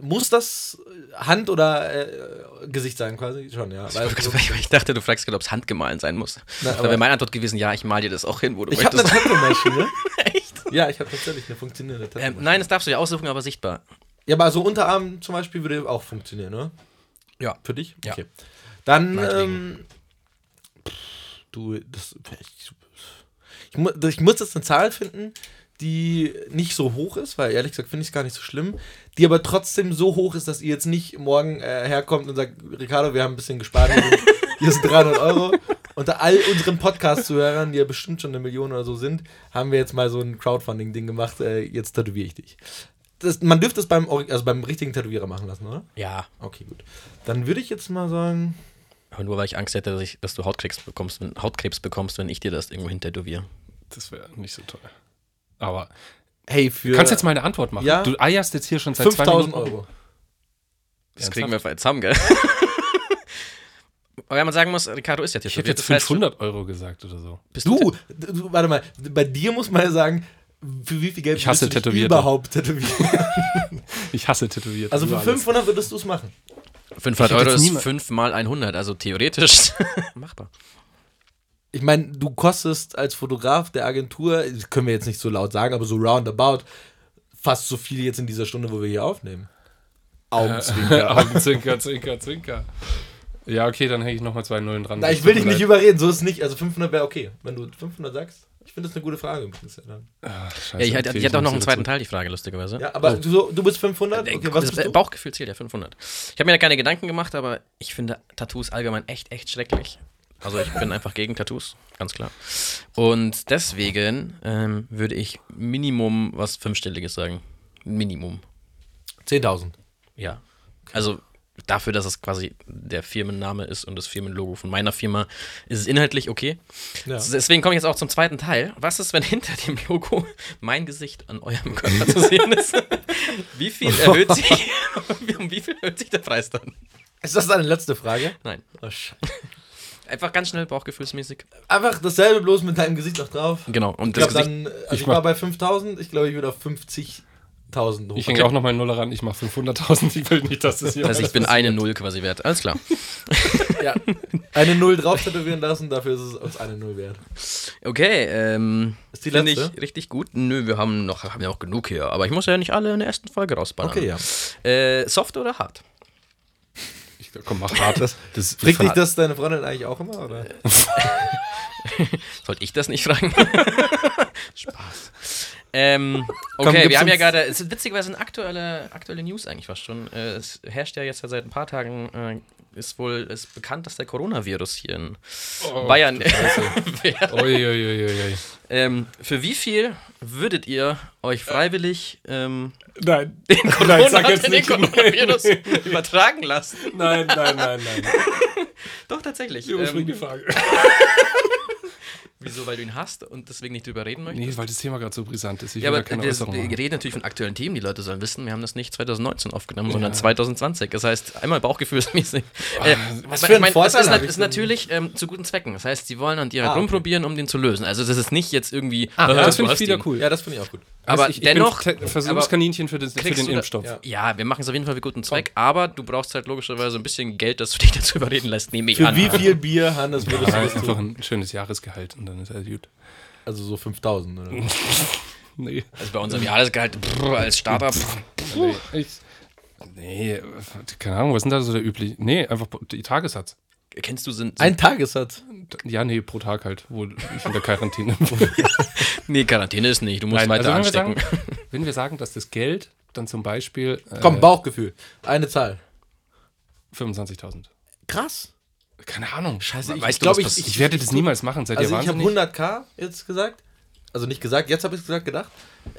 muss das Hand oder äh, Gesicht sein, quasi? Schon, ja. Weil, ich, ich, dachte, du fragst gerade, ob es handgemahlen sein muss. Na, da wäre meine Antwort gewesen, ja, ich mal dir das auch hin, wo du Ich habe eine Tattoo-Maschine. Echt? Ja, ich habe tatsächlich eine funktionierende tattoo ähm, Nein, das darfst du ja aussuchen, aber sichtbar. Ja, aber so Unterarm zum Beispiel würde auch funktionieren, oder? Ja. Für dich? Ja. Okay. Dann, ähm, du, das, ich, ich, ich muss jetzt eine Zahl finden, die nicht so hoch ist, weil ehrlich gesagt finde ich es gar nicht so schlimm, die aber trotzdem so hoch ist, dass ihr jetzt nicht morgen äh, herkommt und sagt, Ricardo, wir haben ein bisschen gespart, hier sind 300 Euro. Unter all unseren Podcast-Zuhörern, die ja bestimmt schon eine Million oder so sind, haben wir jetzt mal so ein Crowdfunding-Ding gemacht, äh, jetzt tätowiere ich dich. Das, man dürfte es beim, also beim richtigen Tätowierer machen lassen, oder? Ja. Okay, gut. Dann würde ich jetzt mal sagen... Aber nur weil ich Angst hätte, dass, ich, dass du Hautkrebs bekommst, wenn, Hautkrebs bekommst, wenn ich dir das irgendwo hintätowiere. Das wäre nicht so toll. Aber hey, für. Du kannst jetzt mal eine Antwort machen. Ja? Du eierst jetzt hier schon seit 5000 Euro. Das kriegen wir jetzt haben, gell? Aber wenn man sagen muss, Ricardo ist ja tätowiert. Ich hätte jetzt 500 heißt, Euro gesagt oder so. Bist du, du, warte mal, bei dir muss man ja sagen, für wie viel Geld ich hasse du überhaupt tätowieren? ich hasse tätowiert. Also für 500 alles. würdest du es machen? 500 Euro ist 5 mal 100, also theoretisch machbar ich meine, du kostest als Fotograf der Agentur, das können wir jetzt nicht so laut sagen, aber so roundabout, fast so viel jetzt in dieser Stunde, wo wir hier aufnehmen. Augenzwinker. Augenzwinker, zwinker, zwinker. Ja, okay, dann hänge ich nochmal zwei Nullen dran. Na, ich will dich nicht überreden, so ist es nicht. Also 500 wäre okay. Wenn du 500 sagst, ich finde das eine gute Frage übrigens. Ja, Ach, scheiße, ja ich, hatte, ich hatte auch noch einen zweiten Teil, die Frage, lustigerweise. Ja, aber oh. du, du bist 500? Okay, was bist du? Bauchgefühl zählt ja 500. Ich habe mir da keine Gedanken gemacht, aber ich finde Tattoos allgemein echt, echt schrecklich. Also ich bin einfach gegen Tattoos, ganz klar. Und deswegen ähm, würde ich Minimum was Fünfstelliges sagen. Minimum. 10.000. Ja. Also dafür, dass es quasi der Firmenname ist und das Firmenlogo von meiner Firma, ist es inhaltlich okay. Ja. Deswegen komme ich jetzt auch zum zweiten Teil. Was ist, wenn hinter dem Logo mein Gesicht an eurem Körper zu sehen ist? wie viel erhöht sich, um wie viel erhöht sich der Preis dann? Ist das deine letzte Frage? Nein. Oh. Einfach ganz schnell bauchgefühlsmäßig. Einfach dasselbe, bloß mit deinem Gesicht noch drauf. Genau. Und ich, glaub, dann, also ich, ich war bei 5000, ich glaube, ich würde auf 50.000 hoch. Ich hänge auch noch mal Null ran, ich mache 500.000. Ich will nicht, dass das hier. Also, ich bin eine Null quasi wert. Alles klar. ja. Eine Null drauf tätowieren lassen, dafür ist es uns eine Null wert. Okay, ähm. Ist die letzte? ich richtig gut. Nö, wir haben noch, haben ja auch genug hier. Aber ich muss ja nicht alle in der ersten Folge rausballern. Okay, ja. Äh, soft oder hart? Komm, mach hart. Das, das Fragt dich das deine Freundin eigentlich auch immer? Oder? Sollte ich das nicht fragen? Spaß. Ähm, okay, Komm, wir haben ja gerade, es ist witzigerweise eine aktuelle, aktuelle News eigentlich fast schon. Äh, es herrscht ja jetzt seit ein paar Tagen, äh, ist wohl ist bekannt, dass der Coronavirus hier in oh, Bayern. Uiuiuiui. ähm, für wie viel würdet ihr euch freiwillig ähm, nein. den, Corona, nein, sag jetzt den nicht. Coronavirus übertragen lassen? Nein, nein, nein, nein. Doch, tatsächlich. Überspring ähm, die Frage. Wieso? Weil du ihn hast und deswegen nicht drüber reden möchtest? Nee, weil das Thema gerade so brisant ist. Ich ja, aber keine das, wir reden natürlich von aktuellen Themen. Die Leute sollen wissen, wir haben das nicht 2019 aufgenommen, ja. sondern 2020. Das heißt, einmal bauchgefühlsmäßig. Äh, Was für ein mein, Vorteil Das ist, ist natürlich ähm, zu guten Zwecken. Das heißt, sie wollen an dir ah, okay. rumprobieren, um den zu lösen. Also das ist nicht jetzt irgendwie... Ah, ja, das finde ich wieder cool. Ja, das finde ich auch gut. Aber also ich, dennoch. Versuchskaninchen für den, für den Impfstoff. Ja. ja. wir machen es auf jeden Fall für guten Zweck, aber du brauchst halt logischerweise ein bisschen Geld, dass du dich dazu überreden lässt, nehme ich für an. Für wie viel Bier, Hannes, würdest ja, du das einfach ein schönes Jahresgehalt und dann ist alles gut. Also so 5000, oder? nee. Also bei unserem Jahresgehalt brr, als Starter. nee, ich, nee, keine Ahnung, was ist denn da so der übliche? Nee, einfach die Tagessatz. Kennst du sind. Ein Tagessatz? Ja, nee, pro Tag halt, wo ich in der Quarantäne bin. nee, Quarantäne ist nicht, du musst Nein, weiter also wenn anstecken. Wir sagen, wenn wir sagen, dass das Geld dann zum Beispiel. Äh, Komm, Bauchgefühl. Eine Zahl. 25.000. Krass. Keine Ahnung. Scheiße, ich, weißt ich glaube, ich, ich, ich, werde das niemals machen. Seid also ihr ich habe 100k jetzt gesagt. Also nicht gesagt, jetzt habe ich es gesagt, gedacht.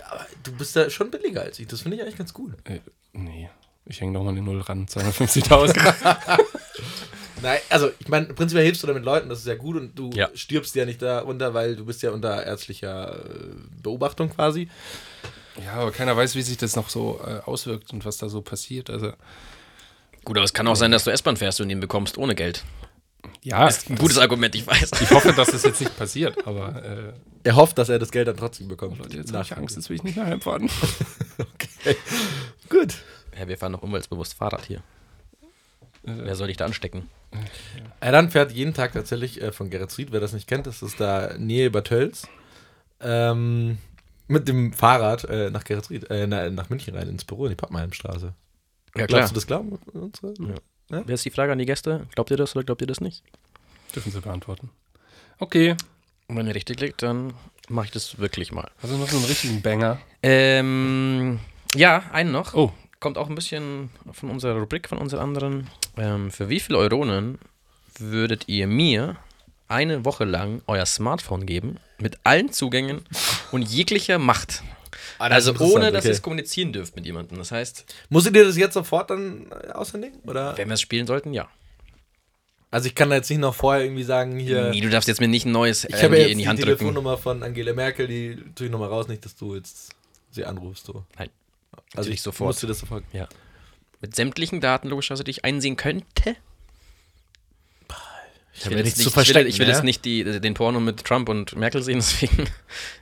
Aber du bist da schon billiger als ich. Das finde ich eigentlich ganz gut. Äh, nee. Ich hänge nochmal eine Null ran. 250.000. Nein, also ich meine, prinzipiell hilfst du damit Leuten, das ist ja gut und du ja. stirbst ja nicht darunter, weil du bist ja unter ärztlicher äh, Beobachtung quasi. Ja, aber keiner weiß, wie sich das noch so äh, auswirkt und was da so passiert. Also Gut, aber es kann auch sein, dass du S-Bahn fährst und ihn bekommst ohne Geld. Ja. Ist ein gutes Argument, ich weiß. Ich hoffe, dass das jetzt nicht passiert, aber. Äh, er hofft, dass er das Geld dann trotzdem bekommt. Leute, jetzt habe ich Angst, jetzt will ich nicht mehr heimfahren. okay. Gut. Ja, wir fahren noch umweltbewusst Fahrrad hier. Äh, wer soll dich da anstecken? Er dann fährt jeden Tag tatsächlich äh, von Geretsried, wer das nicht kennt, das ist da Nähe Bad Tölz. Ähm, mit dem Fahrrad äh, nach Geretsried, äh, nach München rein ins Büro in die Pappenheimstraße. Ja, klar. Glaubst du das glauben? Ja. Ja? Wer ist die Frage an die Gäste? Glaubt ihr das oder glaubt ihr das nicht? Dürfen sie beantworten. Okay. Und wenn ihr richtig liegt, dann mache ich das wirklich mal. Also noch so einen richtigen Banger? Ähm, ja, einen noch. Oh. Kommt auch ein bisschen von unserer Rubrik, von unseren anderen. Ähm, für wie viele Euronen würdet ihr mir eine Woche lang euer Smartphone geben mit allen Zugängen und jeglicher Macht? Ah, also ohne, dass okay. ihr es kommunizieren dürft mit jemandem. Das heißt. Musstet ihr das jetzt sofort dann äh, aushändigen? Oder? Wenn wir es spielen sollten, ja. Also ich kann da jetzt nicht noch vorher irgendwie sagen, hier. Nee, du darfst jetzt mir nicht ein neues ich habe jetzt in die Hand die drücken. Telefonnummer von Angela Merkel, die tue ich nochmal raus, nicht, dass du jetzt sie anrufst. So. Nein. Also ich sofort. Musst du das sofort? Ja. Mit sämtlichen Daten logischerweise, die ich einsehen könnte. Ich, will, jetzt nicht, ich will, ich will jetzt nicht die, den Porno mit Trump und Merkel sehen, deswegen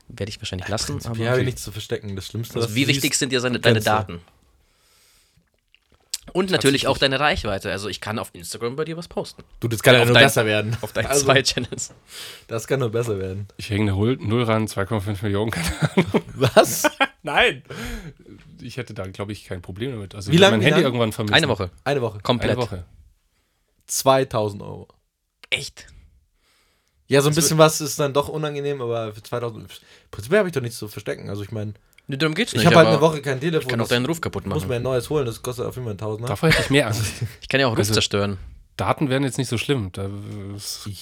werde ich wahrscheinlich lassen. Aber ja, okay. nichts zu verstecken. Das Schlimmste. Also wie wichtig sind dir seine, deine Daten? Und natürlich auch deine Reichweite. Also ich kann auf Instagram bei dir was posten. Du, das kann ja nur dein, besser werden. Auf deinen also, zwei Channels. Das kann nur besser werden. Ich hänge eine Null ran, 2,5 Millionen, keine Ahnung. Was? Nein. Ich hätte da, glaube ich, kein Problem damit. Also wie lange? mein Handy lang? irgendwann vermissen. Eine Woche. Eine Woche. Komplett. Eine Woche. 2000 Euro. Echt? Ja, so ein bisschen was ist dann doch unangenehm, aber für 2000. Prinzipiell habe ich doch nichts zu verstecken. Also ich meine. Nee, darum geht's nicht. Ich habe halt eine Woche kein Telefon. Ich kann auch deinen Ruf kaputt machen. Muss mir ein neues holen, das kostet auf jeden Fall 1000. Davor hätte ich mehr Angst. ich kann ja auch Ruf also, zerstören. Daten wären jetzt nicht so schlimm. Da,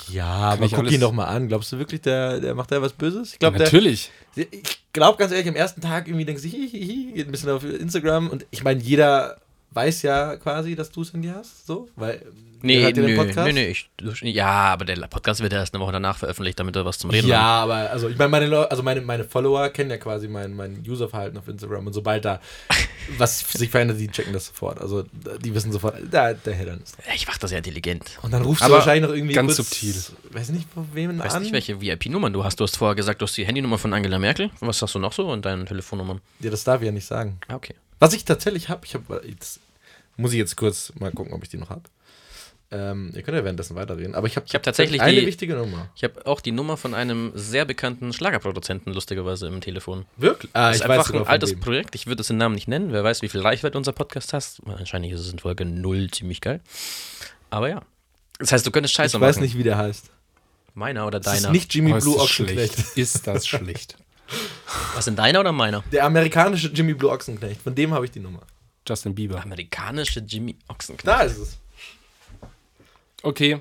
ja, aber guck ihn doch mal an. Glaubst du wirklich, der, der macht da was Böses? Ich glaube, ja, natürlich. Der, ich glaube ganz ehrlich, am ersten Tag irgendwie denkst du, hihihi, geht ein bisschen auf Instagram und ich meine, jeder weiß ja quasi, dass du es in dir hast, so, weil Nee, nö, nö, nö, ich, ja, aber der Podcast wird erst eine Woche danach veröffentlicht, damit wir was zum Reden ja, haben. Ja, aber also ich meine, meine, also meine, meine Follower kennen ja quasi mein, mein Userverhalten auf Instagram und sobald da was sich verändert, die checken das sofort. Also die wissen sofort, da, der Headern ist. Ich mach das ja intelligent. Und dann rufst aber du wahrscheinlich noch irgendwie ganz kurz, subtil. Weiß nicht, von wem weiß an. nicht, welche VIP-Nummern du hast. Du hast vorher gesagt, du hast die Handynummer von Angela Merkel. Was hast du noch so und deine Telefonnummern? Ja, das darf ich ja nicht sagen. Ah, okay. Was ich tatsächlich habe, ich habe, muss ich jetzt kurz mal gucken, ob ich die noch habe. Ähm, ihr könnt ja währenddessen weiterreden. Aber ich habe hab tatsächlich eine die, wichtige Nummer. Ich habe auch die Nummer von einem sehr bekannten Schlagerproduzenten lustigerweise im Telefon. Wirklich? Ah, das ist einfach ein altes Projekt. Ich würde es den Namen nicht nennen. Wer weiß, wie viel Reichweite unser Podcast hat. Wahrscheinlich ist es in Folge 0 ziemlich geil. Aber ja. Das heißt, du könntest Scheiße machen. Ich weiß nicht, wie der heißt. Meiner oder deiner? Das ist nicht Jimmy oh, Blue Ochsenknecht. Ist das schlecht. Was sind deiner oder meiner? Der amerikanische Jimmy Blue Ochsenknecht. Von dem habe ich die Nummer. Justin Bieber. Amerikanische Jimmy Ochsenknecht. Da ist es. Okay.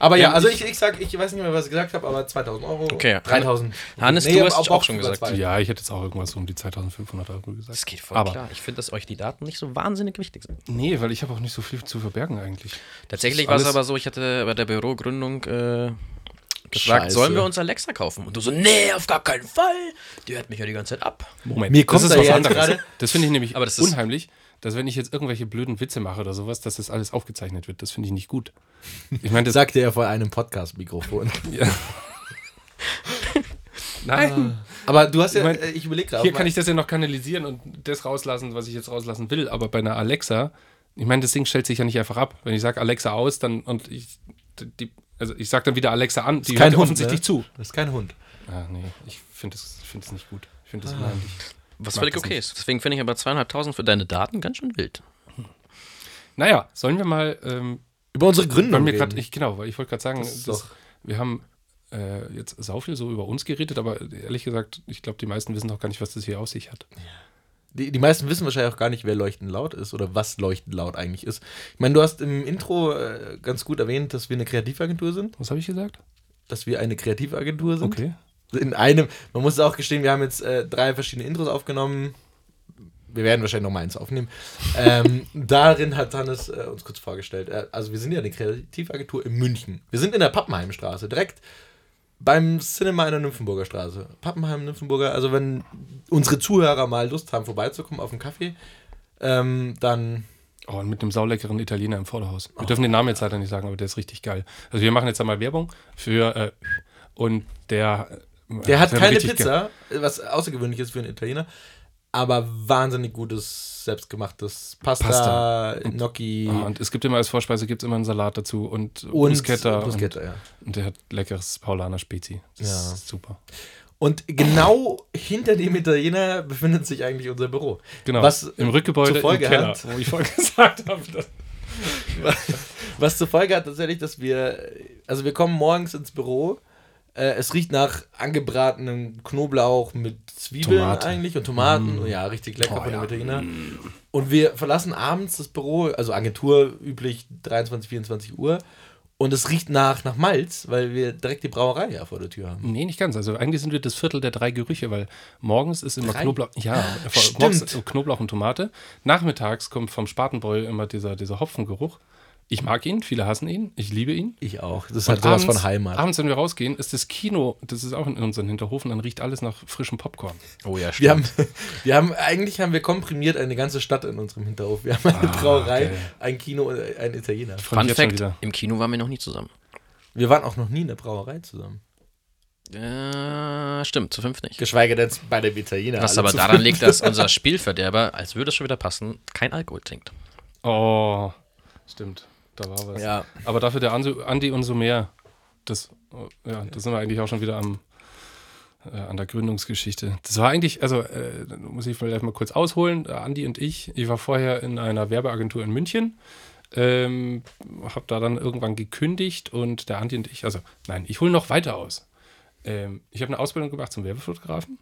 Aber ja, also ich, ich sag, ich weiß nicht mehr, was ich gesagt habe, aber 2000 Euro. Okay. 3000. Hannes, nee, du hast auch, auch schon gesagt. Ja, ich hätte jetzt auch irgendwas um die 2500 Euro gesagt. Das geht voll aber klar. Ich finde, dass euch die Daten nicht so wahnsinnig wichtig sind. Nee, weil ich habe auch nicht so viel zu verbergen eigentlich. Tatsächlich war es aber so, ich hatte bei der Bürogründung äh, gefragt, Scheiße. sollen wir uns Alexa kaufen? Und du so, nee, auf gar keinen Fall. Die hört mich ja die ganze Zeit ab. Moment, Mir kommt das ist was anderes. Das finde ich nämlich aber das unheimlich dass wenn ich jetzt irgendwelche blöden Witze mache oder sowas, dass das alles aufgezeichnet wird. Das finde ich nicht gut. Ich meine, das sagte er vor einem Podcast-Mikrofon. Ja. Nein. Aber du hast ja, ich, mein, äh, ich überlege gerade. Hier kann ich das ja noch kanalisieren und das rauslassen, was ich jetzt rauslassen will. Aber bei einer Alexa, ich meine, das Ding stellt sich ja nicht einfach ab. Wenn ich sage Alexa aus, dann und ich, die, also ich sage dann wieder Alexa an, die hört Hund, offensichtlich ne? zu. Das ist kein Hund. Ah, nee, ich finde das, find das nicht gut. Ich finde das ah. unheimlich. Was völlig okay ist. Deswegen finde ich aber zweieinhalbtausend für deine Daten ganz schön wild. Naja, sollen wir mal ähm, über unsere Gründung reden? Grad, ich, genau, weil ich wollte gerade sagen, das das, wir haben äh, jetzt sau viel so über uns geredet, aber ehrlich gesagt, ich glaube, die meisten wissen doch gar nicht, was das hier aus sich hat. Die, die meisten wissen wahrscheinlich auch gar nicht, wer Leuchten laut ist oder was Leuchten laut eigentlich ist. Ich meine, du hast im Intro äh, ganz gut erwähnt, dass wir eine Kreativagentur sind. Was habe ich gesagt? Dass wir eine Kreativagentur sind. Okay. In einem, man muss auch gestehen, wir haben jetzt äh, drei verschiedene Intros aufgenommen wir werden wahrscheinlich noch mal eins aufnehmen. ähm, darin hat Hannes äh, uns kurz vorgestellt. Äh, also wir sind ja eine Kreativagentur in München. Wir sind in der Pappenheimstraße, direkt beim Cinema in der Nymphenburger Straße. Pappenheim, Nymphenburger. Also wenn unsere Zuhörer mal Lust haben, vorbeizukommen auf einen Kaffee, ähm, dann Oh, und mit einem sauleckeren Italiener im Vorderhaus. Wir oh. dürfen den Namen jetzt leider nicht sagen, aber der ist richtig geil. Also wir machen jetzt einmal Werbung für äh, und der der hat keine Pizza, was außergewöhnlich ist für einen Italiener aber wahnsinnig gutes selbstgemachtes Pasta, Pasta. Gnocchi. Und, und, es gibt immer als Vorspeise gibt's immer einen Salat dazu und, und Bruschetta. Bruschetta und, ja. und der hat leckeres Paulaner Spezi. Das ja. ist super. Und genau hinter dem Italiener befindet sich eigentlich unser Büro. Genau. Was im Rückgebäude Folge im Keller, hat, wo ich vorhin gesagt habe. was zur Folge hat tatsächlich, dass wir, also wir kommen morgens ins Büro äh, es riecht nach angebratenem Knoblauch mit Zwiebeln Tomate. eigentlich und Tomaten. Mm. Ja, richtig lecker oh, von dem ja. Italiener. Mm. Und wir verlassen abends das Büro, also Agentur üblich 23, 24 Uhr. Und es riecht nach, nach Malz, weil wir direkt die Brauerei ja vor der Tür haben. Nee, nicht ganz. Also eigentlich sind wir das Viertel der drei Gerüche, weil morgens ist immer drei? Knoblauch. Ja, morgens Knoblauch und Tomate. Nachmittags kommt vom Spatenbräu immer dieser, dieser Hopfengeruch. Ich mag ihn, viele hassen ihn, ich liebe ihn. Ich auch. Das ist halt sowas von Heimat. Abends, wenn wir rausgehen, ist das Kino, das ist auch in unseren Hinterhofen, dann riecht alles nach frischem Popcorn. Oh ja, stimmt. Wir haben, wir haben eigentlich haben wir komprimiert eine ganze Stadt in unserem Hinterhof. Wir haben eine ah, Brauerei, okay. ein Kino, ein Italiener. Fun Fact, im Kino waren wir noch nie zusammen. Wir waren auch noch nie in der Brauerei zusammen. Äh, stimmt, zu fünf nicht. Geschweige denn bei dem Italiener. Was aber daran liegt, dass unser Spielverderber, als würde es schon wieder passen, kein Alkohol trinkt. Oh, stimmt. Da war was. Ja. Aber dafür der Andi und so mehr. Das, ja, da sind wir eigentlich auch schon wieder am, äh, an der Gründungsgeschichte. Das war eigentlich, also äh, muss ich vielleicht mal kurz ausholen. Andi und ich, ich war vorher in einer Werbeagentur in München. Ähm, habe da dann irgendwann gekündigt und der Andi und ich, also nein, ich hole noch weiter aus. Ähm, ich habe eine Ausbildung gemacht zum Werbefotografen.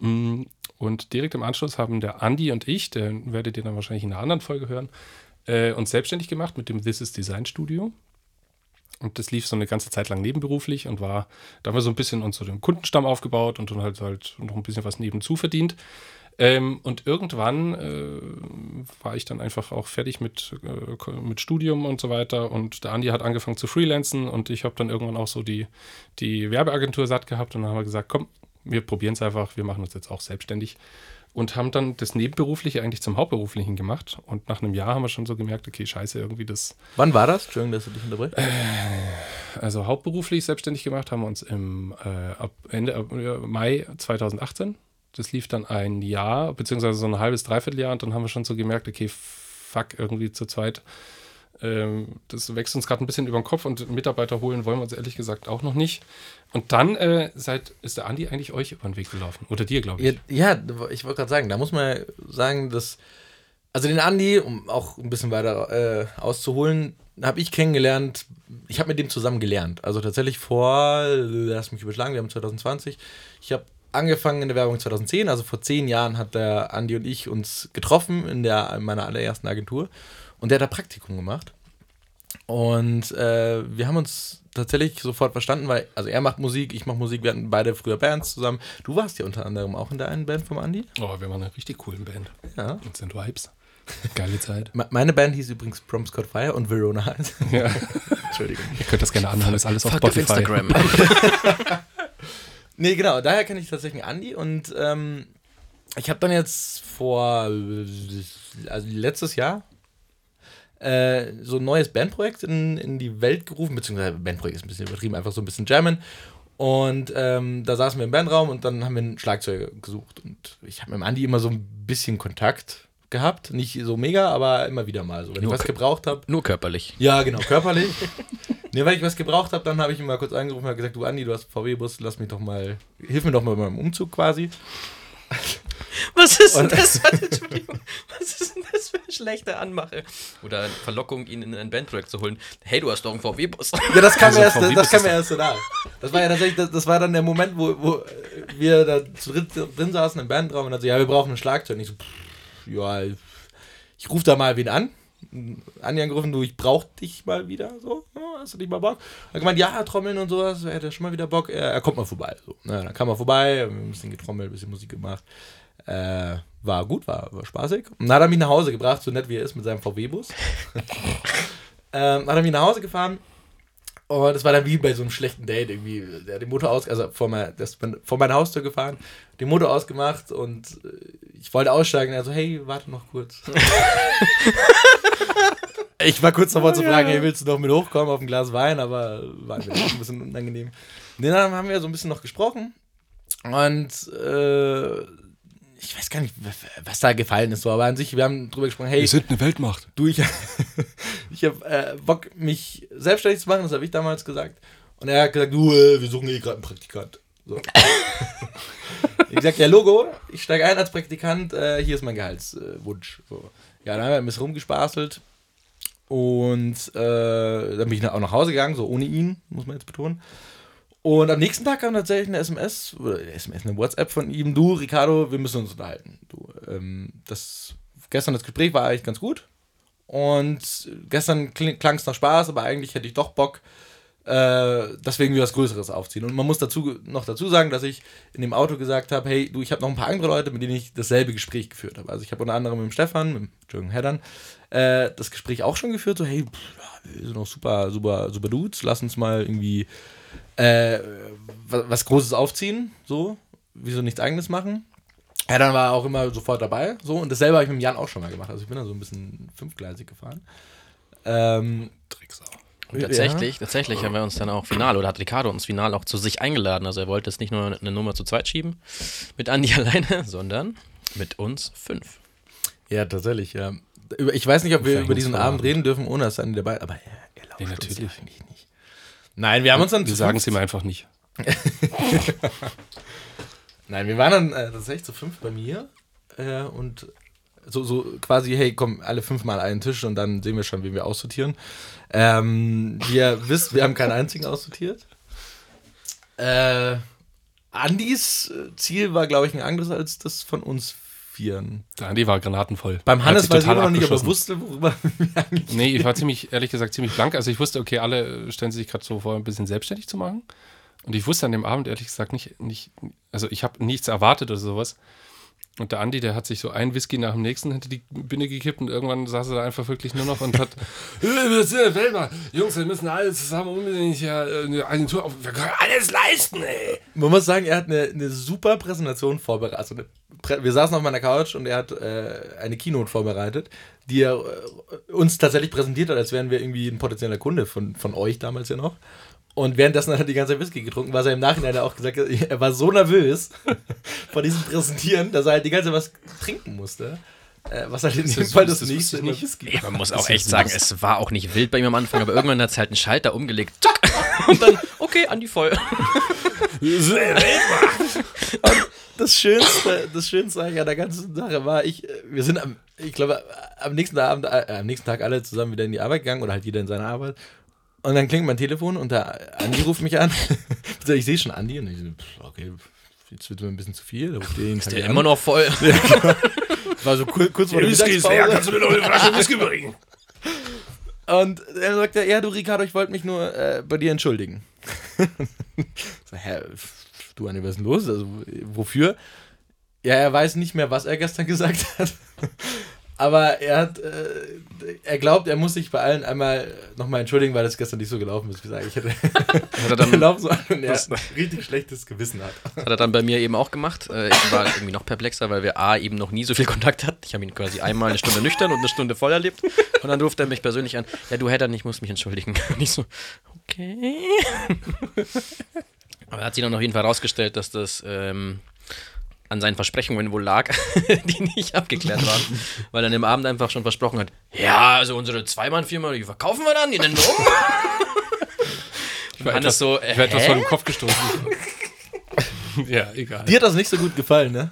Mm, und direkt im Anschluss haben der Andi und ich, den werdet ihr dann wahrscheinlich in einer anderen Folge hören, äh, uns selbstständig gemacht mit dem This is Design Studio. Und das lief so eine ganze Zeit lang nebenberuflich und war, da haben wir so ein bisschen uns so den Kundenstamm aufgebaut und dann halt, halt noch ein bisschen was nebenzu verdient. Ähm, und irgendwann äh, war ich dann einfach auch fertig mit, äh, mit Studium und so weiter. Und der Andi hat angefangen zu freelancen und ich habe dann irgendwann auch so die, die Werbeagentur satt gehabt und dann haben wir gesagt, komm, wir probieren es einfach, wir machen uns jetzt auch selbstständig und haben dann das Nebenberufliche eigentlich zum Hauptberuflichen gemacht. Und nach einem Jahr haben wir schon so gemerkt, okay, scheiße, irgendwie das. Wann war das? Entschuldigung, dass du dich unterbrichst. Äh, also hauptberuflich selbstständig gemacht haben wir uns im äh, Ende äh, Mai 2018. Das lief dann ein Jahr, beziehungsweise so ein halbes, dreiviertel Jahr. Und dann haben wir schon so gemerkt, okay, fuck, irgendwie zu zweit ähm, das wächst uns gerade ein bisschen über den Kopf und Mitarbeiter holen wollen wir uns ehrlich gesagt auch noch nicht. Und dann äh, seid, ist der Andi eigentlich euch über den Weg gelaufen. Oder dir, glaube ich. Ja, ja ich wollte gerade sagen, da muss man sagen, dass Also den Andi, um auch ein bisschen weiter äh, auszuholen, habe ich kennengelernt. Ich habe mit dem zusammen gelernt. Also tatsächlich vor, lass mich überschlagen, wir haben 2020. Ich habe angefangen in der Werbung 2010, also vor zehn Jahren hat der Andi und ich uns getroffen in, der, in meiner allerersten Agentur und der hat da Praktikum gemacht. Und äh, wir haben uns tatsächlich sofort verstanden, weil, also er macht Musik, ich mache Musik, wir hatten beide früher Bands zusammen. Du warst ja unter anderem auch in der einen Band vom Andi. Oh, wir waren eine richtig coolen Band. Ja. Und sind Vibes. Geile Zeit. Meine Band hieß übrigens Prom Scott Fire und Verona. Ja. Entschuldigung. Ihr könnt das gerne anhören, ist alles auf Fuck Spotify. Auf Instagram. nee, genau, daher kenne ich tatsächlich Andi und ähm, ich habe dann jetzt vor, also letztes Jahr, äh, so ein neues Bandprojekt in, in die Welt gerufen, beziehungsweise Bandprojekt ist ein bisschen übertrieben, einfach so ein bisschen Jammen. Und ähm, da saßen wir im Bandraum und dann haben wir einen Schlagzeuger gesucht. Und ich habe mit dem Andi immer so ein bisschen Kontakt gehabt. Nicht so mega, aber immer wieder mal so. Wenn nur ich was gebraucht habe. Nur körperlich. Ja, genau, körperlich. ne, wenn ich was gebraucht habe, dann habe ich ihn mal kurz angerufen und gesagt, du Andi, du hast VW-Bus, lass mich doch mal, hilf mir doch mal beim Umzug quasi. Was ist denn das? Was ist denn das für eine schlechte Anmache? Oder eine Verlockung, ihn in ein Bandprojekt zu holen. Hey, du hast doch einen VW-Bus. Ja, das kam, also erst, das kam erst danach. Das war ja tatsächlich, das, das, war dann der Moment, wo, wo wir da zu dritt drin saßen im Bandraum und dann so, ja, wir brauchen ein Schlagzeug. Und ich so, pff, ja, ich rufe da mal wen an. Andi angerufen, du, ich brauch dich mal wieder, so, hast du nicht mal Bock? Er hat gemeint, ja, Trommeln und sowas, er hätte schon mal wieder Bock, er, er kommt mal vorbei, so. Na, dann kam er vorbei, wir haben ein bisschen getrommelt, ein bisschen Musik gemacht, äh, war gut, war, war spaßig. Und dann hat er mich nach Hause gebracht, so nett wie er ist mit seinem VW-Bus. ähm, hat er mich nach Hause gefahren und das war dann wie bei so einem schlechten Date irgendwie. Der hat den Motor aus, also vor, mein, das, vor meiner Haustür gefahren, den Motor ausgemacht und äh, ich wollte aussteigen. Er so, hey, warte noch kurz. ich war kurz davor zu fragen, hey, willst du noch mit hochkommen auf ein Glas Wein? Aber war mir ein bisschen unangenehm. Und dann haben wir so ein bisschen noch gesprochen und äh, ich weiß gar nicht, was da gefallen ist, so, aber an sich, wir haben drüber gesprochen, hey. Wir sind eine Weltmacht. Du, ich, ich habe äh, Bock, mich selbstständig zu machen, das habe ich damals gesagt. Und er hat gesagt, du, äh, wir suchen eh gerade einen Praktikant. So. ich gesagt, ja, Logo, ich steige ein als Praktikant, äh, hier ist mein Gehaltswunsch. so. Ja, dann haben wir ein bisschen rumgespaßelt. Und äh, dann bin ich auch nach Hause gegangen, so ohne ihn, muss man jetzt betonen. Und am nächsten Tag kam tatsächlich eine SMS, oder SMS, eine WhatsApp von ihm, du, Ricardo, wir müssen uns unterhalten. Du, ähm, das, gestern das Gespräch war eigentlich ganz gut. Und gestern klang es nach Spaß, aber eigentlich hätte ich doch Bock, äh, deswegen wir was Größeres aufziehen. Und man muss dazu noch dazu sagen, dass ich in dem Auto gesagt habe, hey, du, ich habe noch ein paar andere Leute, mit denen ich dasselbe Gespräch geführt habe. Also ich habe unter anderem mit dem Stefan, mit Jürgen Heddern, äh, das Gespräch auch schon geführt, so, hey, pff, wir sind noch super, super, super Dudes, lass uns mal irgendwie äh, was, was Großes aufziehen, so, wieso nichts eigenes machen. Ja, dann war er auch immer sofort dabei, so, und dasselbe habe ich mit Jan auch schon mal gemacht, also ich bin da so ein bisschen fünfgleisig gefahren. Ähm, Tricks auch. Und tatsächlich, ja. tatsächlich haben wir uns dann auch final, oder hat Ricardo uns final auch zu sich eingeladen. Also er wollte es nicht nur eine Nummer zu zweit schieben mit Andi alleine, sondern mit uns fünf. Ja, tatsächlich, ja. Ich weiß nicht, ob wir über diesen Abend reden dürfen, ohne dass Andi dabei aber er, er lauscht ja, natürlich. uns eigentlich nicht. Nein, wir haben uns dann. Wir sagen es ihm einfach nicht. Nein, wir waren dann äh, tatsächlich zu fünf bei mir äh, und so, so quasi, hey, komm, alle fünfmal einen Tisch und dann sehen wir schon, wen wir aussortieren. Ähm, wie ihr wisst, wir haben keinen einzigen aussortiert. Äh, Andis Ziel war, glaube ich, ein anderes als das von uns Vieren. Der Andi war granatenvoll. Beim Hannes weiß ich immer noch nicht, ob er wusste, worüber wir eigentlich Nee, ich war ziemlich, ehrlich gesagt, ziemlich blank. Also ich wusste, okay, alle stellen sich gerade so vor, ein bisschen selbstständig zu machen. Und ich wusste an dem Abend, ehrlich gesagt, nicht, nicht also ich habe nichts erwartet oder sowas. Und der Andi, der hat sich so ein Whisky nach dem nächsten hinter die Binde gekippt und irgendwann saß er da einfach wirklich nur noch und hat. Jungs, wir müssen alle zusammen unbedingt hier äh, eine Agentur auf. Wir können alles leisten, ey. Man muss sagen, er hat eine, eine super Präsentation vorbereitet. Also Prä wir saßen auf meiner Couch und er hat äh, eine Keynote vorbereitet, die er äh, uns tatsächlich präsentiert hat, als wären wir irgendwie ein potenzieller Kunde von, von euch damals ja noch. Und währenddessen hat er die ganze Zeit Whisky getrunken, was er im Nachhinein auch gesagt hat, er war so nervös vor diesem Präsentieren, dass er halt die ganze Zeit was trinken musste. Äh, was halt in dem Fall das, das nächste nicht. Whisky Man muss auch echt sagen, es war auch nicht wild bei ihm am Anfang, aber irgendwann hat es halt einen Schalter umgelegt. Und dann, okay, Andi voll. und das Schönste, das Schönste an der ganzen Sache war, ich, wir sind am, ich glaube, am nächsten Abend, äh, am nächsten Tag alle zusammen wieder in die Arbeit gegangen oder halt jeder in seine Arbeit. Und dann klingt mein Telefon und der Andi ruft mich an. ich sehe schon Andi und ich so, okay, jetzt wird mir ein bisschen zu viel. Da ist der immer noch voll. Ja, genau. War so kurz, kurz vor der Mittagspause. Ja, kannst du mir noch eine Flasche Whisky bringen? Und er sagt, ja, du Ricardo, ich wollte mich nur äh, bei dir entschuldigen. so, hä, du Anni, was ist denn los? Also, wofür? Ja, er weiß nicht mehr, was er gestern gesagt hat. Aber er hat, äh, er glaubt, er muss sich bei allen einmal nochmal entschuldigen, weil das gestern nicht so gelaufen ist, wie gesagt. Ich hätte hat er dann, gelaufen so und er ein richtig schlechtes Gewissen hat. Hat er dann bei mir eben auch gemacht. Äh, ich war irgendwie noch perplexer, weil wir A, eben noch nie so viel Kontakt hatten. Ich habe ihn quasi einmal eine Stunde nüchtern und eine Stunde voll erlebt. Und dann ruft er mich persönlich an, ja, du hättest ich muss mich entschuldigen. Und ich so, okay. Aber er hat sich dann auf jeden Fall herausgestellt, dass das ähm, an seinen Versprechungen wohl lag, die nicht abgeklärt waren, weil er dem Abend einfach schon versprochen hat, ja, also unsere Zweimann-Firma, die verkaufen wir dann, die nennen wir um. ich war, etwas, so, äh, ich war etwas vor den Kopf gestoßen. ja, egal. Dir hat das nicht so gut gefallen, ne?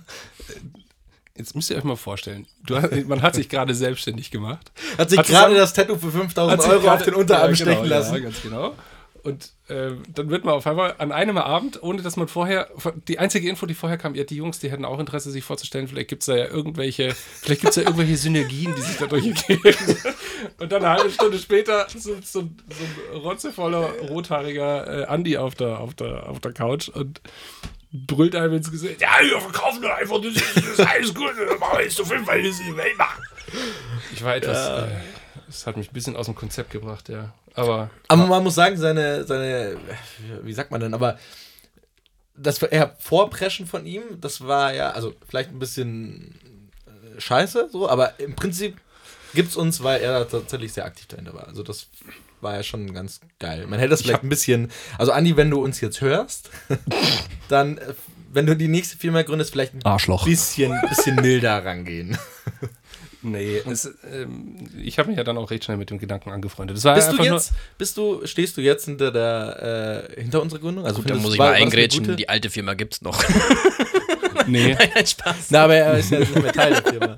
Jetzt müsst ihr euch mal vorstellen, du, man hat sich gerade selbstständig gemacht. Hat sich gerade das Tattoo für 5000 Euro grade, auf den Unterarm ja, genau, stechen lassen. Ja, ganz genau. Und äh, dann wird man auf einmal an einem Abend, ohne dass man vorher, die einzige Info, die vorher kam, ja, die Jungs, die hätten auch Interesse, sich vorzustellen, vielleicht gibt es da ja irgendwelche, vielleicht gibt es da irgendwelche Synergien, die sich dadurch ergeben. Und dann eine halbe Stunde später sitzt so, so ein rotzevoller, rothaariger äh, Andi auf der, auf, der, auf der Couch und brüllt einem ins Gesicht, ja, wir verkaufen doch einfach, das ist, das alles gut, dann machen wir jetzt so fünf, weil wir es in die Welt machen. Ich war etwas, ja. äh, das hat mich ein bisschen aus dem Konzept gebracht, ja. Aber, aber man muss sagen, seine, seine, wie sagt man denn, aber das eher Vorpreschen von ihm, das war ja, also vielleicht ein bisschen äh, scheiße, so, aber im Prinzip gibt es uns, weil er tatsächlich sehr aktiv dahinter war. Also das war ja schon ganz geil. Man hätte das vielleicht ein bisschen, also Andi, wenn du uns jetzt hörst, dann, äh, wenn du die nächste Firma gründest, vielleicht ein Arschloch. bisschen, bisschen milder rangehen. Nee, es, ähm, ich habe mich ja dann auch recht schnell mit dem Gedanken angefreundet. Das war bist du jetzt, bist du, stehst du jetzt hinter der, äh, hinter unserer Gründung? Also Gut, dann muss ich mal eingrätschen, die alte Firma gibt's noch. nee. Nein, Spaß. Na, aber er ist ja nicht mehr Teil der Firma.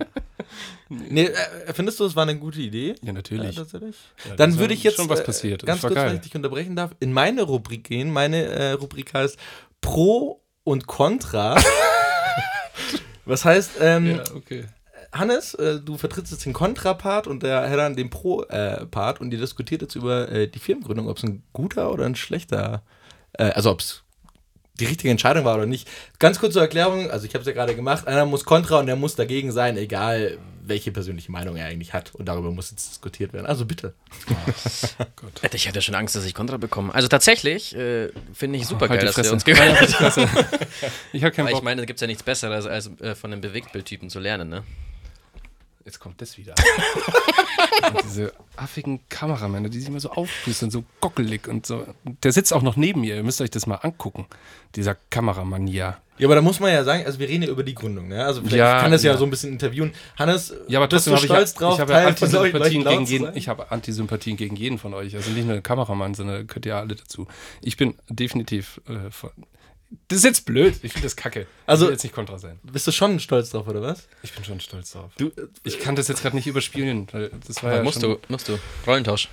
Nee, äh, findest du, es war eine gute Idee? Ja, natürlich. Ja, tatsächlich. Ja, Dann würde ich jetzt schon was passiert. Äh, ganz kurz, geil. wenn ich dich unterbrechen darf, in meine Rubrik gehen. Meine äh, Rubrik heißt Pro und Contra. was heißt, ähm, ja, okay. Hannes, äh, du vertrittst jetzt den Kontrapart und der Herr dann den Pro-Part äh, und ihr diskutiert jetzt über äh, die Firmengründung, ob es ein guter oder ein schlechter, äh, also ob es die richtige Entscheidung war oder nicht. Ganz kurz zur Erklärung, also ich habe es ja gerade gemacht, einer muss kontra und der muss dagegen sein, egal welche persönliche Meinung er eigentlich hat. Und darüber muss jetzt diskutiert werden. Also bitte. Oh, ich hatte schon Angst, dass ich kontra bekomme. Also tatsächlich äh, finde ich super oh, geil, dass wir uns gehört haben. ich habe keinen Bock. Ich meine, es gibt ja nichts Besseres, als äh, von einem Bewegtbildtypen zu lernen, ne? Jetzt kommt das wieder. diese affigen Kameramänner, die sich immer so aufpusten, so gockelig und so. Der sitzt auch noch neben mir. Ihr müsst euch das mal angucken. Dieser Kameramania. Ja, aber da muss man ja sagen, also wir reden ja über die Gründung, ne? Also vielleicht ja, kann das ja, ja, so ein bisschen interviewen. Hannes, ja, aber bist du stolz ich, drauf? Ich habe ja Antisympathien gegen jeden, ich habe Antisympathien gegen jeden von euch. Also nicht nur der Kameramann, sondern könnt ihr alle dazu. Ich bin definitiv äh, von, das ist jetzt blöd. Ich finde das kacke. Also, ich will jetzt nicht kontra sein. Bist du schon stolz drauf, oder was? Ich bin schon stolz drauf. Du, ich kann das jetzt gerade nicht überspielen. Das war ja musst du, musst du. Rollentausch.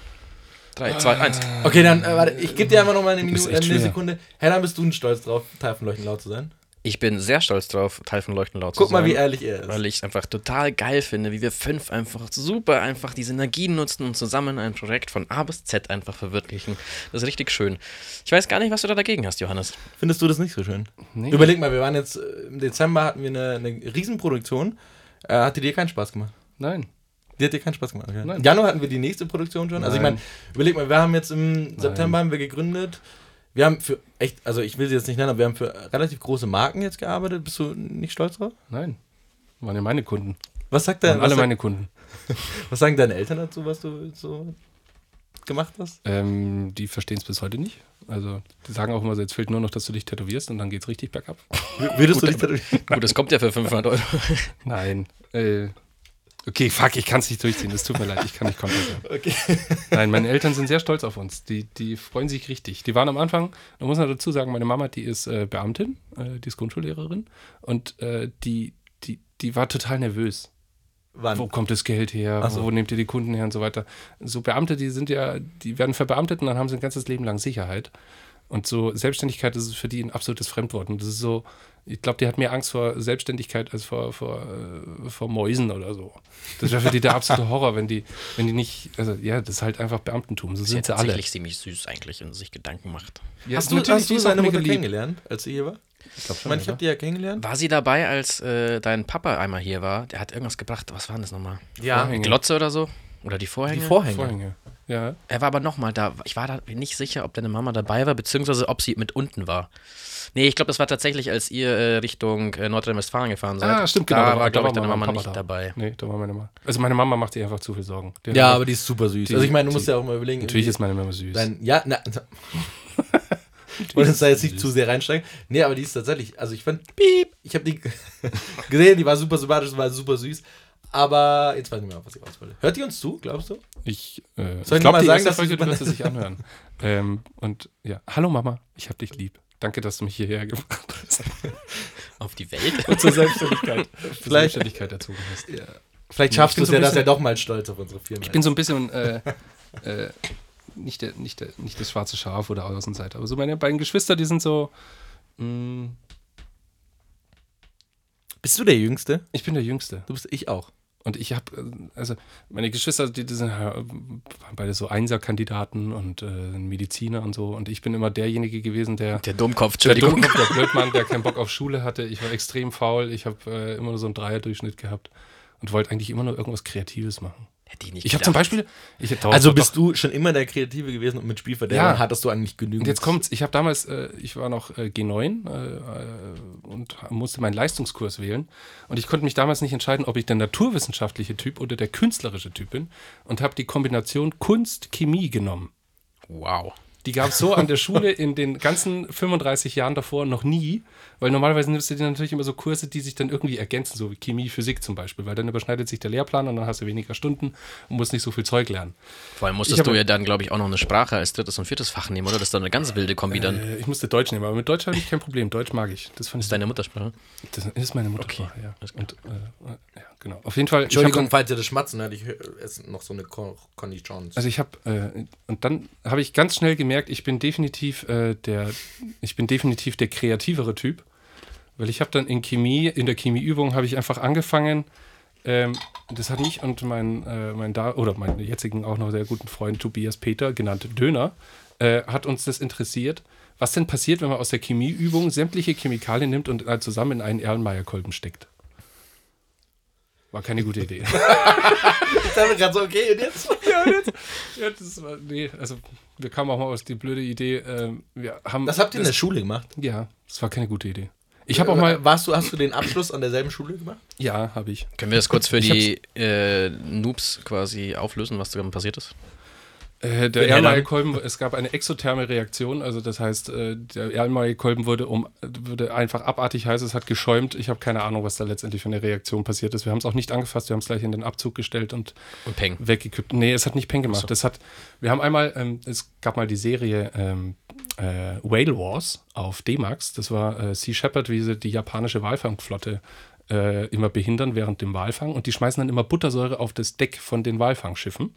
3, 2, 1. Okay, dann, äh, warte, ich gebe dir einfach nochmal eine, Minute, eine Sekunde. Herr, dann bist du stolz drauf, Teil von Leuchten laut zu sein? Ich bin sehr stolz drauf, Teil von Leuchten laut Guck zu sein. Guck mal, wie ehrlich er ist. Weil ich es einfach total geil finde, wie wir fünf einfach super einfach die Synergien nutzen und zusammen ein Projekt von A bis Z einfach verwirklichen. Das ist richtig schön. Ich weiß gar nicht, was du da dagegen hast, Johannes. Findest du das nicht so schön? Nee. Überleg mal, wir waren jetzt, äh, im Dezember hatten wir eine, eine Riesenproduktion. Äh, hat die dir keinen Spaß gemacht? Nein. Die hat dir keinen Spaß gemacht. Okay. Nein. Im Januar hatten wir die nächste Produktion schon. Nein. Also ich meine, überleg mal, wir haben jetzt im Nein. September haben wir gegründet wir haben für echt, also ich will sie jetzt nicht nennen, aber wir haben für relativ große Marken jetzt gearbeitet. Bist du nicht stolz drauf? Nein. Waren ja meine Kunden. Was sagt dein, alle meine Kunden. was sagen deine Eltern dazu, was du so gemacht hast? Ähm, die verstehen es bis heute nicht. Also, die sagen auch immer so, jetzt fehlt nur noch, dass du dich tätowierst und dann geht es richtig bergab. Würdest du dich tätowieren? Gut, das kommt ja für 500 Euro. Nein. Äh, Okay, fuck, ich kann es nicht durchziehen. Das tut mir leid, ich kann nicht konter sein. Okay. Nein, meine Eltern sind sehr stolz auf uns. Die, die freuen sich richtig. Die waren am Anfang, da muss man dazu sagen, meine Mama, die ist äh, Beamtin, äh, die ist Grundschullehrerin und äh, die, die, die war total nervös. Wann? Wo kommt das Geld her? So. Wo nehmt ihr die Kunden her und so weiter? So Beamte, die sind ja, die werden verbeamtet und dann haben sie ein ganzes Leben lang Sicherheit. Und so Selbstständigkeit ist für die ein absolutes Fremdwort. Und das ist so, ich glaube, die hat mehr Angst vor Selbstständigkeit als vor, vor, äh, vor Mäusen oder so. Das wäre für die der absolute Horror, wenn die, wenn die nicht, also ja, das ist halt einfach Beamtentum. So sind sie alle. tatsächlich ziemlich süß eigentlich, wenn sie sich Gedanken macht. Ja, hast du, hast du seine Mutter kennengelernt, als sie hier war? Ich glaube schon. Ich, mein, ich habe die ja kennengelernt. War sie dabei, als äh, dein Papa einmal hier war? Der hat irgendwas gebracht. Was war denn das nochmal? Ja. Vorhänge. Glotze oder so? Oder die Vorhänge? Die Vorhänge. Vorhänge. Ja. Er war aber nochmal da. Ich war da nicht sicher, ob deine Mama dabei war, beziehungsweise ob sie mit unten war. Nee, ich glaube, das war tatsächlich, als ihr äh, Richtung äh, Nordrhein-Westfalen gefahren seid. Ah, stimmt, genau. Da, da war, glaube ich, deine Mama nicht da. dabei. Nee, da war meine Mama. Also meine Mama macht sich einfach zu viel Sorgen. Die ja, aber die ist super süß. Die, also ich meine, du musst ja auch mal überlegen. Natürlich ist meine Mama süß. Dein, ja, na. wollte uns da jetzt nicht zu sehr reinsteigen. Nee, aber die ist tatsächlich, also ich fand, piep, ich habe die gesehen, die war super sympathisch, war super süß. Aber jetzt weiß ich nicht mehr, was ich aus wollte. Hört die uns zu, glaubst du? Ich, äh, Soll ich glaube, mal sagen, dass Folge wird sie sich anhören. ähm, und ja, hallo Mama, ich hab dich lieb. Danke, dass du mich hierher gebracht hast. Auf die Welt? Und zur Selbstständigkeit, zur Selbstständigkeit erzogen hast. Ja. Vielleicht schaffst du es so ja, dass er doch mal stolz auf unsere Firma Ich bin so ein bisschen äh, äh, nicht, der, nicht, der, nicht das schwarze Schaf oder Außenseiter, aber so meine beiden Geschwister, die sind so. Mh, mm, bist du der Jüngste? Ich bin der Jüngste. Du bist ich auch. Und ich habe, äh, also meine Geschwister, die, die sind beide so Einserkandidaten und äh, Mediziner und so. Und ich bin immer derjenige gewesen, der. Der Dummkopf, Entschuldigung. Der Dummkopf, der Blödmann, der keinen Bock auf Schule hatte. Ich war extrem faul. Ich habe äh, immer nur so einen Dreierdurchschnitt gehabt und wollte eigentlich immer nur irgendwas Kreatives machen. Hätte ich nicht Ich habe zum Beispiel. Ich hab also bist du schon immer der Kreative gewesen und mit Spielverderber ja. hattest du eigentlich genügend. Und jetzt kommt's. Ich habe damals, äh, ich war noch äh, G9 äh, und musste meinen Leistungskurs wählen. Und ich konnte mich damals nicht entscheiden, ob ich der naturwissenschaftliche Typ oder der künstlerische Typ bin. Und habe die Kombination Kunst-Chemie genommen. Wow. Die gab es so an der Schule in den ganzen 35 Jahren davor noch nie, weil normalerweise nimmst du dir natürlich immer so Kurse, die sich dann irgendwie ergänzen, so wie Chemie, Physik zum Beispiel, weil dann überschneidet sich der Lehrplan und dann hast du weniger Stunden und musst nicht so viel Zeug lernen. Vor allem musstest du ja dann, glaube ich, auch noch eine Sprache als drittes und viertes Fach nehmen, oder? Das ist dann eine ganz wilde Kombi dann. Äh, ich musste Deutsch nehmen, aber mit Deutsch habe ich kein Problem. Deutsch mag ich. Das, das ist deine Muttersprache? Das ist meine Muttersprache, okay. ja. Und, äh, ja genau. Auf jeden Fall. Entschuldigung, falls ihr das Schmatzen hört, ich esse noch so eine Conny Jones. Also ich habe, äh, und dann habe ich ganz schnell gemerkt, ich bin definitiv äh, der, ich bin definitiv der kreativere Typ, weil ich habe dann in Chemie, in der Chemieübung habe ich einfach angefangen, ähm, das hat mich und mein, äh, mein da oder meinen jetzigen auch noch sehr guten Freund Tobias Peter, genannt Döner, äh, hat uns das interessiert. Was denn passiert, wenn man aus der Chemieübung sämtliche Chemikalien nimmt und äh, zusammen in einen Erlenmeyer-Kolben steckt? War keine gute Idee. ich dachte gerade so, okay, und jetzt? ja, und jetzt? Ja, das war, nee, also wir kamen auch mal aus die blöde Idee. Ähm, wir haben das habt ihr in der Schule gemacht? Ja, das war keine gute Idee. Ich habe auch mal. Warst du, hast du den Abschluss an derselben Schule gemacht? Ja, habe ich. Können wir das kurz für die äh, Noobs quasi auflösen, was da passiert ist? Äh, der Erlenmeyer-Kolben, es gab eine exotherme Reaktion, also das heißt, äh, der Erlenmeyer-Kolben wurde, um, wurde einfach abartig heiß, es hat geschäumt. Ich habe keine Ahnung, was da letztendlich für eine Reaktion passiert ist. Wir haben es auch nicht angefasst, wir haben es gleich in den Abzug gestellt und, und peng. weggekippt. Nee, es hat nicht Peng gemacht. So. Das hat, wir haben einmal, ähm, es gab mal die Serie ähm, äh, Whale Wars auf D-Max. Das war äh, Sea Shepherd, wie sie die japanische Walfangflotte immer behindern während dem Walfang. Und die schmeißen dann immer Buttersäure auf das Deck von den Walfangschiffen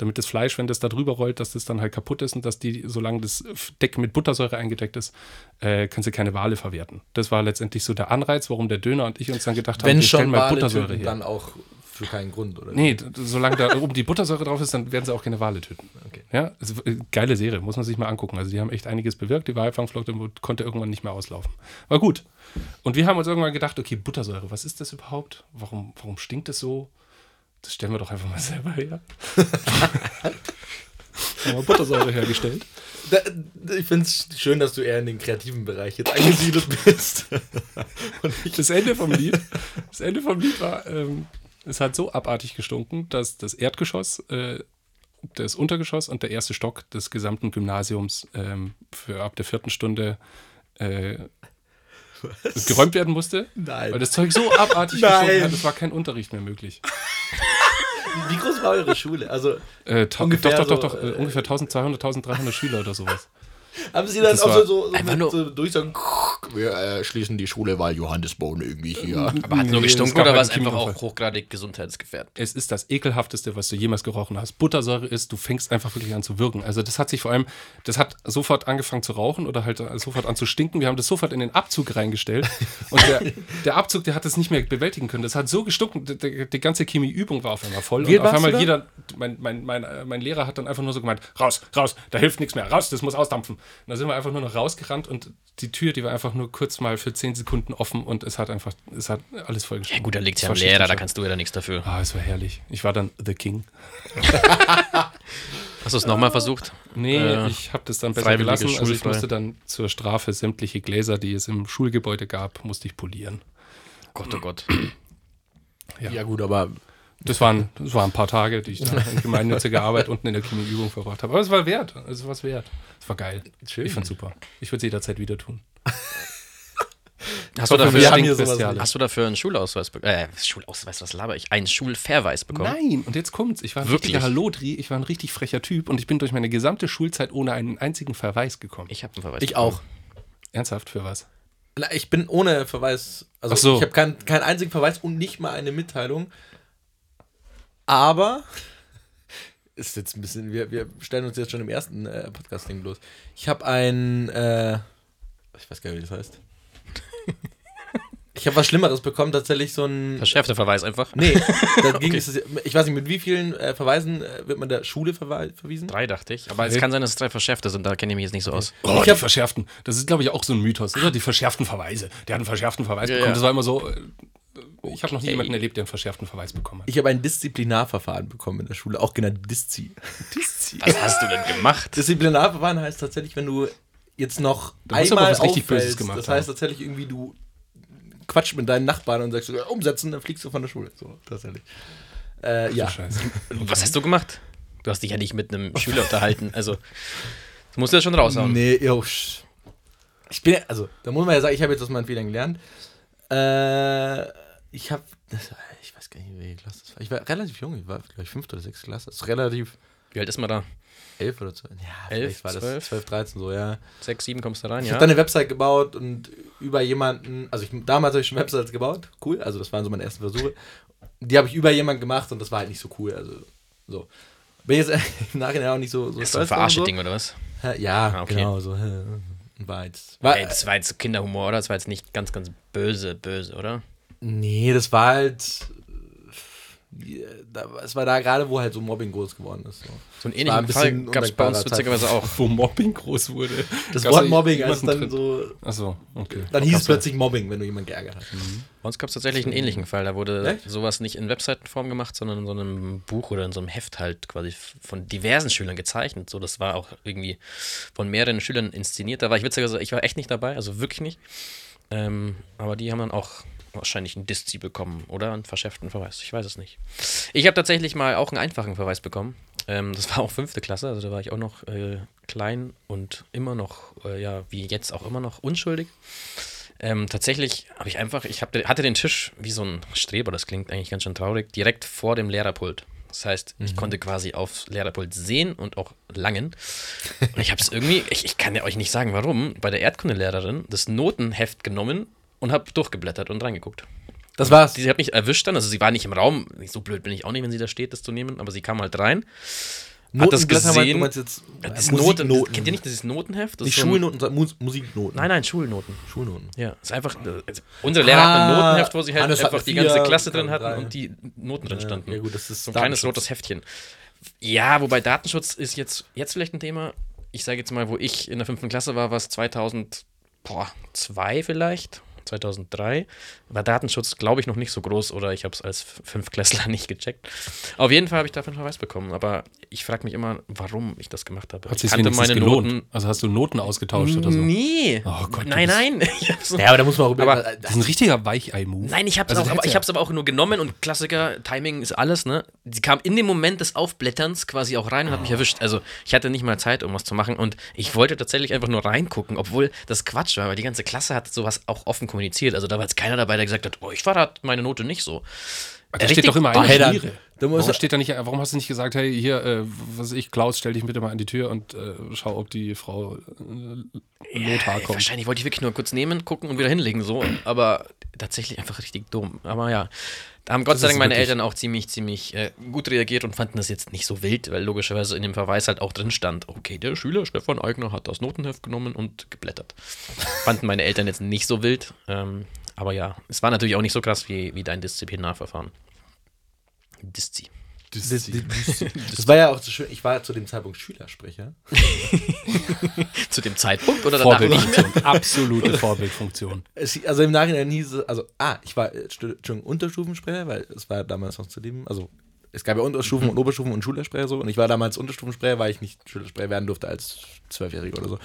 damit das Fleisch, wenn das da drüber rollt, dass das dann halt kaputt ist und dass die, solange das Deck mit Buttersäure eingedeckt ist, äh, können sie keine Wale verwerten. Das war letztendlich so der Anreiz, warum der Döner und ich uns dann gedacht wenn haben, wir stellen mal Buttersäure her. dann auch für keinen Grund, oder? Nee, solange da oben die Buttersäure drauf ist, dann werden sie auch keine Wale töten. Okay. Ja, also, geile Serie, muss man sich mal angucken. Also die haben echt einiges bewirkt. Die Walfangflotte konnte irgendwann nicht mehr auslaufen. War gut. Und wir haben uns irgendwann gedacht, okay, Buttersäure, was ist das überhaupt? Warum, warum stinkt es so? Das stellen wir doch einfach mal selber her. haben wir Buttersäure hergestellt. Da, ich finde es schön, dass du eher in den kreativen Bereich jetzt eingesiedelt bist. das, Ende vom Lied, das Ende vom Lied war, ähm, es hat so abartig gestunken, dass das Erdgeschoss, äh, das Untergeschoss und der erste Stock des gesamten Gymnasiums ähm, für ab der vierten Stunde äh, geräumt werden musste. Nein. Weil das Zeug so abartig gestunken hat, es war kein Unterricht mehr möglich. Wie groß war eure Schule? Also äh, ungefähr doch, doch, doch, doch, so, äh, ungefähr 1200, 1300 Schüler oder sowas. Haben Sie dann das auch so, so, so, mit, so durchsagen, wir äh, schließen die Schule, weil Johannesbohnen irgendwie hier. Aber hat nur gestunken oder war es einfach auch hochgradig gesundheitsgefährdend? Es ist das ekelhafteste, was du jemals gerochen hast. Buttersäure ist, du fängst einfach wirklich an zu wirken. Also das hat sich vor allem, das hat sofort angefangen zu rauchen oder halt sofort an zu stinken. Wir haben das sofort in den Abzug reingestellt und der, der Abzug, der hat es nicht mehr bewältigen können. Das hat so gestunken, die, die ganze Chemieübung war auf einmal voll. Wie und auf einmal jeder, mein, mein, mein, mein Lehrer hat dann einfach nur so gemeint, raus, raus, da hilft nichts mehr, raus, das muss ausdampfen. Und da sind wir einfach nur noch rausgerannt und die Tür, die war einfach nur kurz mal für zehn Sekunden offen und es hat einfach, es hat alles vollgeschrieben. Ja gut, da liegt es ja am Lehrer, da kannst du ja da nichts dafür. Ah, es war herrlich. Ich war dann The King. Hast du es nochmal versucht? Nee, äh, ich habe das dann besser gelassen. Also ich musste dann zur Strafe sämtliche Gläser, die es im Schulgebäude gab, musste ich polieren. Gott, oh Gott. Ja, ja gut, aber das waren, das waren ein paar Tage, die ich da in gemeinnütziger Arbeit unten in der Chemieübung verbracht habe. Aber es war wert. Es war wert. Es war geil. Schön. Ich fand's super. Ich würde es jederzeit wieder tun. Hast, du dafür, hast du dafür einen Schulausweis bekommen? Äh, Schulausweis, was laber ich? Einen Schulverweis bekommen? Nein, und jetzt kommt's. Ich war ein Wirklich? richtiger Hallodri, ich war ein richtig frecher Typ und ich bin durch meine gesamte Schulzeit ohne einen einzigen Verweis gekommen. Ich habe einen Verweis. Ich bekommen. auch. Ernsthaft, für was? Ich bin ohne Verweis, also so. ich habe keinen kein einzigen Verweis und nicht mal eine Mitteilung. Aber ist jetzt ein bisschen, wir, wir stellen uns jetzt schon im ersten äh, Podcast-Ding los. Ich habe ein, äh, ich weiß gar nicht, wie das heißt. Ich habe was Schlimmeres bekommen, tatsächlich so ein. Verschärfter Verweis einfach? Nee, da ging okay. es, ich weiß nicht, mit wie vielen äh, Verweisen äh, wird man der Schule verwe verwiesen? Drei, dachte ich. Aber es kann sein, dass es drei verschärfte sind, da kenne ich mich jetzt nicht so aus. Oh, ich habe verschärften. Das ist, glaube ich, auch so ein Mythos, oder? Die verschärften Verweise. Der hat einen verschärften Verweis ja, bekommen. Ja. Das war immer so, äh, ich habe noch nie jemanden erlebt, der einen verschärften Verweis bekommen hat. Ich habe ein Disziplinarverfahren bekommen in der Schule, auch genannt Diszi. Diszi. Was hast du denn gemacht? Disziplinarverfahren heißt tatsächlich, wenn du jetzt noch da einmal was richtig Böses gemacht Das heißt tatsächlich irgendwie, du quatschst mit deinen Nachbarn und sagst, ja, umsetzen, dann fliegst du von der Schule. So, tatsächlich. Äh, ja. Was hast du gemacht? Du hast dich ja nicht mit einem Schüler unterhalten. Also, das musst du ja schon raushauen. Nee, jo, ich bin, also, da muss man ja sagen, ich habe jetzt aus meinen Fehlern gelernt. Äh, ich habe, ich weiß gar nicht, welche Klasse das war. Ich war relativ jung, ich war, glaube ich, fünfte oder sechste Klasse. Das ist relativ. Wie alt ist man da? Elf oder zwölf. Ja, elf, war 12? das 12, 13 so, ja. Sechs, sieben kommst du rein, ich ja. Ich habe dann eine Website gebaut und über jemanden, also ich, damals habe ich schon Websites gebaut, cool, also das waren so meine ersten Versuche. Die habe ich über jemanden gemacht und das war halt nicht so cool, also so. Bin jetzt im Nachhinein auch nicht so, so Ist so ein Verarsche-Ding so. oder was? Ja, ah, okay. genau, so. War jetzt, war, Ey, das war jetzt Kinderhumor, oder? Das war jetzt nicht ganz, ganz böse, böse, oder? Nee, das war halt. Es war da gerade, wo halt so Mobbing groß geworden ist. So, so einen ähnlichen Fall gab es bei uns witzigerweise auch. Wo Mobbing groß wurde. Das Wort Mobbing, als dann so. Achso, okay. Dann hieß es plötzlich Mobbing, wenn du jemanden geärgert hast. Mhm. Bei uns gab es tatsächlich einen ähnlichen Fall. Da wurde Echt? sowas nicht in Webseitenform gemacht, sondern in so einem Buch oder in so einem Heft halt quasi von diversen Schülern gezeichnet. So, das war auch irgendwie von mehreren Schülern inszeniert. Da war ich witzigerweise, ich war echt nicht dabei, also wirklich nicht. Ähm, aber die haben dann auch wahrscheinlich einen Diszi bekommen oder einen verschärften Verweis. Ich weiß es nicht. Ich habe tatsächlich mal auch einen einfachen Verweis bekommen. Ähm, das war auch fünfte Klasse, also da war ich auch noch äh, klein und immer noch, äh, ja, wie jetzt auch immer noch unschuldig. Ähm, tatsächlich habe ich einfach, ich hab, hatte den Tisch wie so ein Streber, das klingt eigentlich ganz schön traurig, direkt vor dem Lehrerpult. Das heißt, ich mhm. konnte quasi aufs Lehrerpult sehen und auch langen. Und ich habe es irgendwie, ich, ich kann ja euch nicht sagen, warum, bei der Erdkundelehrerin das Notenheft genommen und habe durchgeblättert und reingeguckt. Das war's. Sie hat mich erwischt dann, also sie war nicht im Raum, so blöd bin ich auch nicht, wenn sie da steht, das zu nehmen, aber sie kam halt rein. Hat das gesehen. Meinst, jetzt, das Noten, Noten. kennt ihr nicht dieses Notenheft? Das nicht Schulnoten, Mus Musiknoten. Nein, nein, Schulnoten. Schulnoten. Ja, ist einfach. Also unsere Lehrer ah, hatten ein Notenheft, wo sie halt einfach die ganze Klasse drin hatten drei. und die Noten drin standen. Ja, gut, das ist so ein kleines rotes Heftchen. Ja, wobei Datenschutz ist jetzt, jetzt vielleicht ein Thema. Ich sage jetzt mal, wo ich in der fünften Klasse war, war es 2002 vielleicht 2003. War Datenschutz, glaube ich, noch nicht so groß oder ich habe es als Fünfklässler nicht gecheckt. Auf jeden Fall habe ich dafür einen Verweis bekommen, aber ich frage mich immer, warum ich das gemacht habe. Hat sich meine gelohnt? Noten. Also hast du Noten ausgetauscht oder so? Nee. Oh Gott, nein, nein. So ja, aber da muss man auch über. Aber, das ist ein richtiger Weichei-Move. Nein, ich habe es also aber, ja. aber auch nur genommen und Klassiker, Timing ist alles, ne? Sie kam in dem Moment des Aufblätterns quasi auch rein und hat mich erwischt. Also ich hatte nicht mal Zeit, um was zu machen und ich wollte tatsächlich einfach nur reingucken, obwohl das Quatsch war, weil die ganze Klasse hat sowas auch offen kommuniziert. Also da war jetzt keiner dabei, der gesagt hat, oh, ich war meine Note nicht so. Da steht doch immer eine Schmiere. Warum, steht da nicht, warum hast du nicht gesagt, hey, hier, äh, was weiß ich, Klaus, stell dich bitte mal an die Tür und äh, schau, ob die Frau äh, Lothar kommt. Wahrscheinlich wollte ich wirklich nur kurz nehmen, gucken und wieder hinlegen, so. Aber tatsächlich einfach richtig dumm. Aber ja, da haben Gott sei Dank meine Eltern auch ziemlich, ziemlich äh, gut reagiert und fanden das jetzt nicht so wild, weil logischerweise in dem Verweis halt auch drin stand, okay, der Schüler Stefan Eigner hat das Notenheft genommen und geblättert. fanden meine Eltern jetzt nicht so wild. Ähm, aber ja, es war natürlich auch nicht so krass wie, wie dein Disziplinarverfahren. Diszi. Diszi. Das war ja auch so schön. Ich war zu dem Zeitpunkt Schülersprecher. zu dem Zeitpunkt oder danach nicht mehr? Absolute Vorbildfunktion. also im Nachhinein hieß es, also, ah, ich war schon Unterstufensprecher, weil es war damals noch zu dem, also es gab ja Unterstufen mhm. und Oberstufen und Schulersprecher so. Und ich war damals Unterstufensprecher, weil ich nicht Schülersprecher werden durfte als Zwölfjähriger oder so.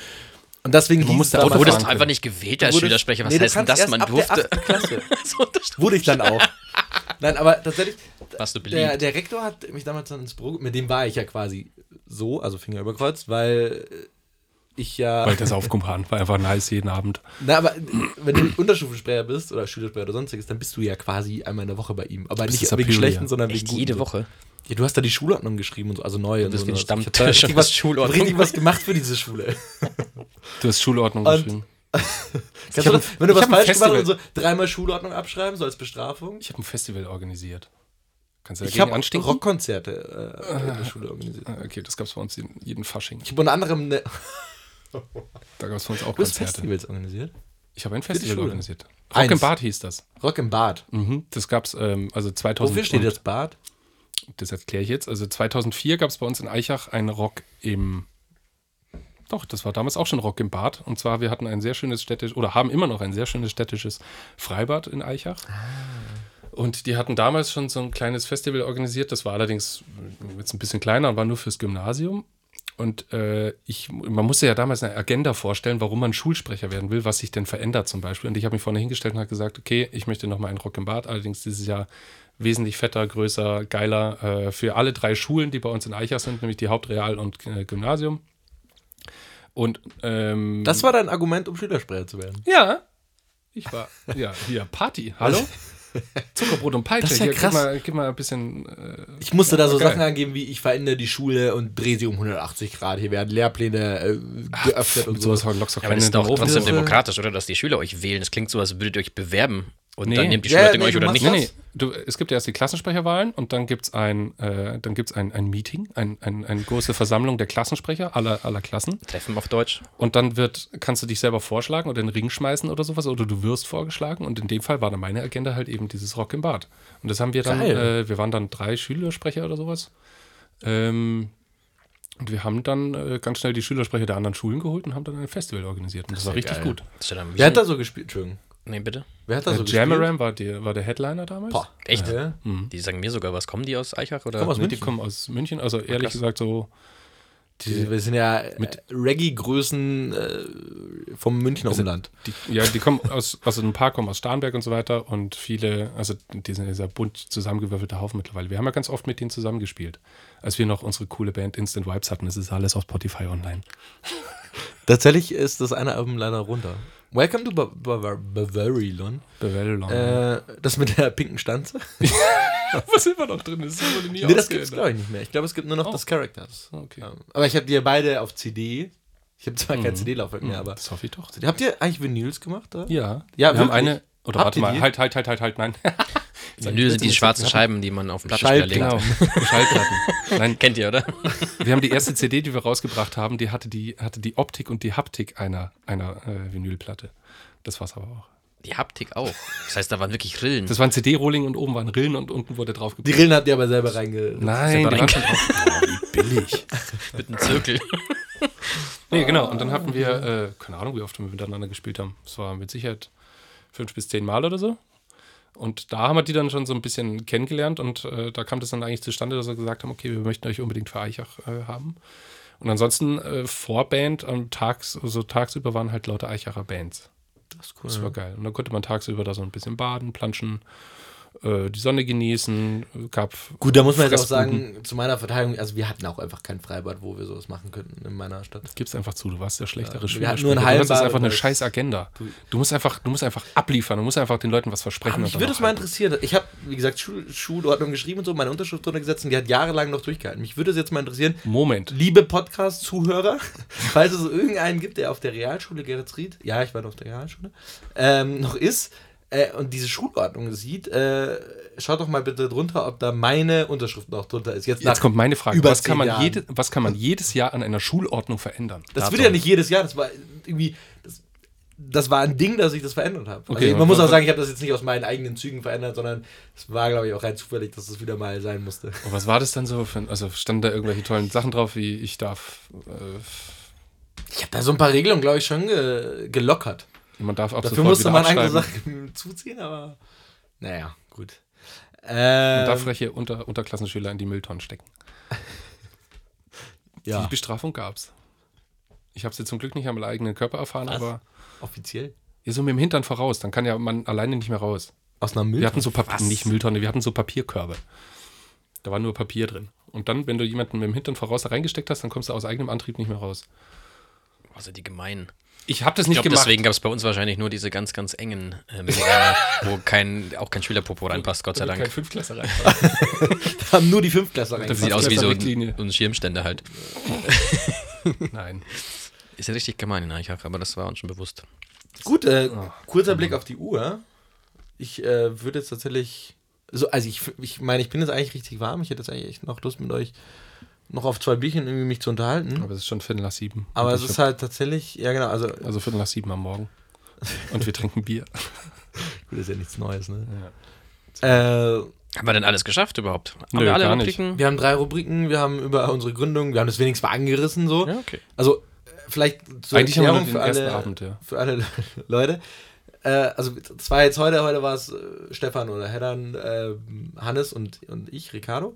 Und deswegen man musste du wurdest einfach nicht gewählt als Schülersprecher. Was nee, heißt denn das? Man durfte. Klasse. so wurde ich dann auch. Nein, aber tatsächlich, Warst du der, der Rektor hat mich damals dann ins Büro, mit dem war ich ja quasi so, also Finger überkreuzt, weil ich ja. Weil das Aufkumpan war einfach nice jeden Abend. Na, aber wenn du Unterstufensprecher bist oder Schülersprecher oder sonstiges, dann bist du ja quasi einmal in der Woche bei ihm. Aber nicht wegen schlechten, sondern Echt, wegen guten. jede Woche? Ja, du hast da die Schulordnung geschrieben und so, also neue. Und das so, wie ein Stammtisch. was, Schulordnung. richtig was gemacht für diese Schule. Du hast Schulordnung und geschrieben. Kannst du, wenn du was falsch gemacht hast so dreimal Schulordnung abschreiben, so als Bestrafung? Ich habe ein Festival organisiert. Kannst du ich habe Rockkonzerte äh, in der Schule organisiert. Ah, okay, das gab es bei uns jeden, jeden Fasching. Ich habe unter anderem eine. da gab es bei uns auch du Konzerte. Festivals organisiert? Ich habe ein Festival organisiert. Rock Eins. im Bad hieß das. Rock im Bad. Mhm, das gab es ähm, also 2000. Wofür steht das Bad? Das erkläre ich jetzt. Also 2004 gab es bei uns in Eichach ein Rock im doch, das war damals auch schon Rock im Bad. Und zwar, wir hatten ein sehr schönes städtisches, oder haben immer noch ein sehr schönes städtisches Freibad in Eichach. Ah. Und die hatten damals schon so ein kleines Festival organisiert. Das war allerdings jetzt ein bisschen kleiner und war nur fürs Gymnasium. Und äh, ich, man musste ja damals eine Agenda vorstellen, warum man Schulsprecher werden will, was sich denn verändert zum Beispiel. Und ich habe mich vorne hingestellt und habe gesagt, okay, ich möchte nochmal einen Rock im Bad, allerdings dieses Jahr wesentlich fetter, größer, geiler äh, für alle drei Schulen, die bei uns in Eichach sind, nämlich die Hauptreal und äh, Gymnasium. Und ähm, das war dein Argument, um Schülersprecher zu werden. Ja. Ich war, ja, hier, Party. Hallo? Zuckerbrot und Peitsche. Das ist ja Hier, krass. Gib mal, gib mal ein bisschen. Äh, ich musste da so geil. Sachen angeben wie: Ich verändere die Schule und drehe sie um 180 Grad. Hier werden Lehrpläne äh, geöffnet Ach, und sowas. sowas ja, aber das ist doch trotzdem demokratisch, oder? Dass die Schüler euch wählen. Das klingt so, als würdet ihr euch bewerben. Und nee. dann nehmt die Schüler ja, nee, euch oder nicht? Nee, nee. Du, es gibt ja erst die Klassensprecherwahlen und dann gibt es ein, äh, dann gibt's ein, ein Meeting, ein, ein, eine große Versammlung der Klassensprecher aller, aller Klassen. Treffen auf Deutsch. Und dann wird, kannst du dich selber vorschlagen oder in den Ring schmeißen oder sowas oder du wirst vorgeschlagen. Und in dem Fall war dann meine Agenda halt eben dieses Rock im Bad. Und das haben wir dann, äh, wir waren dann drei Schülersprecher oder sowas. Ähm, und wir haben dann äh, ganz schnell die Schülersprecher der anderen Schulen geholt und haben dann ein Festival organisiert. Und das, das war richtig geil. gut. Wer hat da so gespielt? Entschuldigung. Nee, bitte. Wer hat da äh, so äh, Jamaram war, war der Headliner damals. Boah, echt? Ja. Mhm. Die sagen mir sogar was. Kommen die aus Eichach? Oder? Kommen aus nee, die kommen aus München. Also ehrlich Krass. gesagt so... Die, wir sind ja mit Reggae-Größen äh, vom Münchner also Umland. Die, ja, die kommen aus, also ein paar kommen aus Starnberg und so weiter und viele, also die sind dieser bunt zusammengewürfelte Haufen mittlerweile. Wir haben ja ganz oft mit denen zusammengespielt, als wir noch unsere coole Band Instant Vibes hatten. Das ist alles auf Spotify online. Tatsächlich ist das eine Album leider runter. Welcome to Bavarian. Bavarian. Äh, das mit der pinken Stanze. Was immer noch drin ist, wurde nie Nee, das gibt es glaube ich nicht mehr. Ich glaube, es gibt nur noch oh. das Characters. Okay. Ähm, aber ich habe die beide auf CD. Ich habe zwar mhm. kein CD-Laufwerk mehr, mhm. aber. Das hoffe ich doch. Habt ihr eigentlich Vinyls gemacht? Oder? Ja. Ja, wir haben eine. Oder Habt warte mal, halt, halt, halt, halt, halt, nein. Vinyl sind die schwarzen Scheiben, die man auf Plattenspieler legt. Genau, Schallplatten. Nein, Kennt ihr, oder? Wir haben die erste CD, die wir rausgebracht haben, die hatte die, hatte die Optik und die Haptik einer, einer äh, Vinylplatte. Das war's aber auch. Die Haptik auch. Das heißt, da waren wirklich Rillen. Das waren CD-Rolling und oben waren Rillen und unten wurde drauf Die Rillen habt ihr aber selber reinge... Nein, die waren schon drauf. Oh, wie billig. Mit einem Zirkel. nee, genau. Und dann hatten wir, äh, keine Ahnung, wie oft wir miteinander gespielt haben. Es war mit Sicherheit fünf bis zehn Mal oder so. Und da haben wir die dann schon so ein bisschen kennengelernt und äh, da kam das dann eigentlich zustande, dass wir gesagt haben, okay, wir möchten euch unbedingt für Eichach äh, haben. Und ansonsten äh, Vorband am Tags, also tagsüber waren halt lauter Eichacher Bands. Das ist cool. Das war geil. Und dann konnte man tagsüber da so ein bisschen baden, planschen, die Sonne genießen, gab. Gut, da muss man jetzt auch sagen, zu meiner Verteidigung, also wir hatten auch einfach kein Freibad, wo wir sowas machen könnten in meiner Stadt. Gib's einfach zu, du warst der schlechtere ja, Schüler. Nur ein du hast einfach eine scheiß Agenda. Du musst einfach, du musst einfach abliefern, du musst einfach den Leuten was versprechen. mich würde es mal interessieren. Ich habe, wie gesagt, Schul Schulordnung geschrieben und so, meine Unterschrift drunter gesetzt und die hat jahrelang noch durchgehalten. Mich würde es jetzt mal interessieren. Moment. Liebe Podcast-Zuhörer, falls es irgendeinen gibt, der auf der Realschule Geretsried, ja, ich war noch auf der Realschule, ähm, noch ist, äh, und diese Schulordnung sieht, äh, schaut doch mal bitte drunter, ob da meine Unterschrift noch drunter ist. Jetzt, Jetzt kommt meine Frage. Was kann, man jede, was kann man jedes Jahr an einer Schulordnung verändern? Das Datum. wird ja nicht jedes Jahr, das war irgendwie. Das, das war ein Ding, dass ich das verändert habe. Okay, also man muss auch sagen, ich habe das jetzt nicht aus meinen eigenen Zügen verändert, sondern es war, glaube ich, auch rein zufällig, dass das wieder mal sein musste. Und was war das dann so? Für, also standen da irgendwelche tollen Sachen drauf, wie ich darf. Äh, ich habe da so ein paar Regelungen, glaube ich, schon ge gelockert. Man darf ab Dafür musste man andere Sachen zuziehen, aber naja, gut. Ähm, man darf freche Unter Unterklassenschüler in die Mülltonnen stecken. ja. Die Bestrafung gab's. Ich habe sie zum Glück nicht am eigenen Körper erfahren, Was? aber. Offiziell? Ja, so mit dem Hintern voraus. Dann kann ja man alleine nicht mehr raus. Aus einer Mülltonne? Wir hatten so Papier, nicht Mülltonne, wir hatten so Papierkörbe. Da war nur Papier drin. Und dann, wenn du jemanden mit dem Hintern voraus da reingesteckt hast, dann kommst du aus eigenem Antrieb nicht mehr raus. Also die gemein. Ich habe das nicht ich glaub, gemacht. Deswegen gab es bei uns wahrscheinlich nur diese ganz, ganz engen, äh, wo kein, auch kein Schülerpopo reinpasst, Gott sei Dank. Kein Fünftklässler reinpasst. da haben nur die Fünftklässler reingepasst. Das sieht aus wie so ein, ein Schirmständer halt. Nein. Ist ja richtig gemein in Eichach, aber das war uns schon bewusst. Gut, äh, oh. kurzer Blick auf die Uhr. Ich äh, würde jetzt tatsächlich, so, also ich, ich meine, ich bin jetzt eigentlich richtig warm. Ich hätte jetzt eigentlich echt noch Lust mit euch noch auf zwei Bierchen irgendwie mich zu unterhalten. Aber es ist schon Viertel nach sieben. Aber es ist halt tatsächlich, ja genau, also. Also Viertel nach sieben am Morgen. Und wir trinken Bier. Gut, ist ja nichts Neues, ne? Ja. Äh, haben wir denn alles geschafft überhaupt? Haben Nö, wir alle Rubriken? Nicht. Wir haben drei Rubriken, wir haben über unsere Gründung, wir haben das wenigstens mal angerissen so. Ja, okay. Also vielleicht zur Eigentlich Erklärung haben wir den für alle, Abend, ja. für alle Leute. Äh, also war jetzt heute, heute war es äh, Stefan oder Heddan, äh, Hannes und, und ich, Ricardo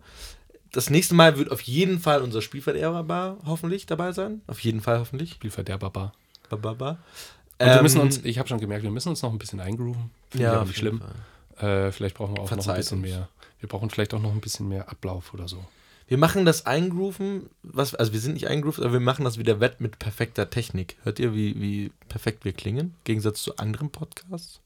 das nächste Mal wird auf jeden Fall unser Spielverderber hoffentlich dabei sein. Auf jeden Fall hoffentlich. Spielverderber. Ba, Und wir müssen ähm, uns, ich habe schon gemerkt, wir müssen uns noch ein bisschen eingrooven. Finde ja, nicht schlimm. Äh, vielleicht brauchen wir auch Verzeiht noch ein bisschen uns. mehr. Wir brauchen vielleicht auch noch ein bisschen mehr Ablauf oder so. Wir machen das Eingrooven, was, also wir sind nicht eingroovt, aber wir machen das wieder wett mit perfekter Technik. Hört ihr, wie, wie perfekt wir klingen? Im Gegensatz zu anderen Podcasts?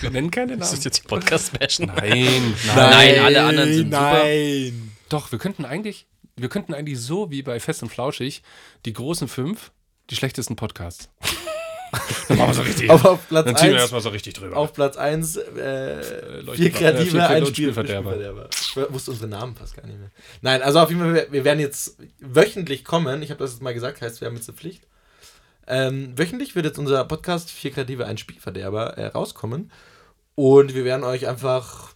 wir nennen keine Namen. Ist das jetzt die Podcast-Bashen? Nein, nein, nein, alle anderen sind nein. super. Doch, wir könnten eigentlich, wir könnten eigentlich so wie bei Fest und Flauschig die großen fünf, die schlechtesten Podcasts. dann machen wir so richtig. Auf, auf Platz dann ziehen wir erstmal so richtig drüber. Auf Platz 1 äh, vier kreative, äh, ein Spielverderber. Spielverderber. Ich wusste unsere Namen fast gar nicht mehr. Nein, also auf jeden Fall, wir werden jetzt wöchentlich kommen. Ich habe das jetzt mal gesagt, heißt, wir haben jetzt eine Pflicht. Ähm, wöchentlich wird jetzt unser Podcast Vier Kreative, ein Spielverderber äh, rauskommen. Und wir werden euch einfach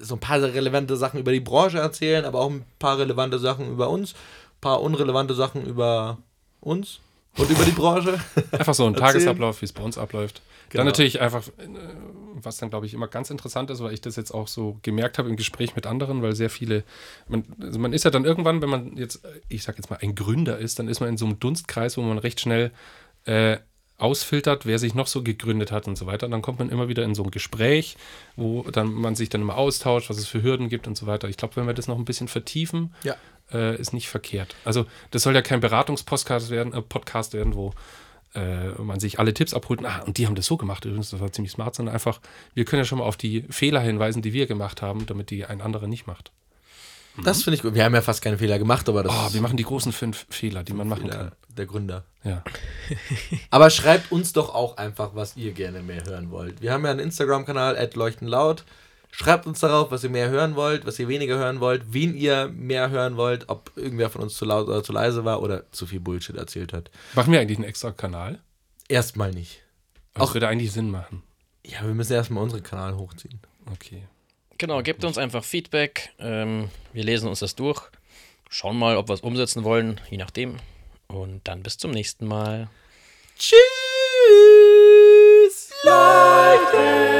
so ein paar relevante Sachen über die Branche erzählen, aber auch ein paar relevante Sachen über uns, ein paar unrelevante Sachen über uns und über die Branche. Einfach so ein Tagesablauf, wie es bei uns abläuft. Genau. Dann natürlich einfach, äh, was dann glaube ich immer ganz interessant ist, weil ich das jetzt auch so gemerkt habe im Gespräch mit anderen, weil sehr viele, man, also man ist ja dann irgendwann, wenn man jetzt, ich sag jetzt mal, ein Gründer ist, dann ist man in so einem Dunstkreis, wo man recht schnell äh, ausfiltert, wer sich noch so gegründet hat und so weiter. Und dann kommt man immer wieder in so ein Gespräch, wo dann man sich dann immer austauscht, was es für Hürden gibt und so weiter. Ich glaube, wenn wir das noch ein bisschen vertiefen, ja. äh, ist nicht verkehrt. Also das soll ja kein Beratungspodcast werden, äh, Podcast werden, wo äh, man sich alle Tipps abholt. Ah, und die haben das so gemacht übrigens, das war ziemlich smart, sondern einfach, wir können ja schon mal auf die Fehler hinweisen, die wir gemacht haben, damit die ein anderer nicht macht. Das finde ich gut. Wir haben ja fast keine Fehler gemacht, aber das. Oh, wir machen die großen fünf Fehler, die man machen Fehler kann. Der Gründer. Ja. aber schreibt uns doch auch einfach, was ihr gerne mehr hören wollt. Wir haben ja einen Instagram-Kanal, leuchtenlaut. Schreibt uns darauf, was ihr mehr hören wollt, was ihr weniger hören wollt, wen ihr mehr hören wollt, ob irgendwer von uns zu laut oder zu leise war oder zu viel Bullshit erzählt hat. Machen wir eigentlich einen extra Kanal? Erstmal nicht. Aber das würde eigentlich Sinn machen. Ja, wir müssen erstmal unseren Kanal hochziehen. Okay. Genau, gebt uns einfach Feedback. Ähm, wir lesen uns das durch. Schauen mal, ob wir es umsetzen wollen, je nachdem. Und dann bis zum nächsten Mal. Tschüss! Leute!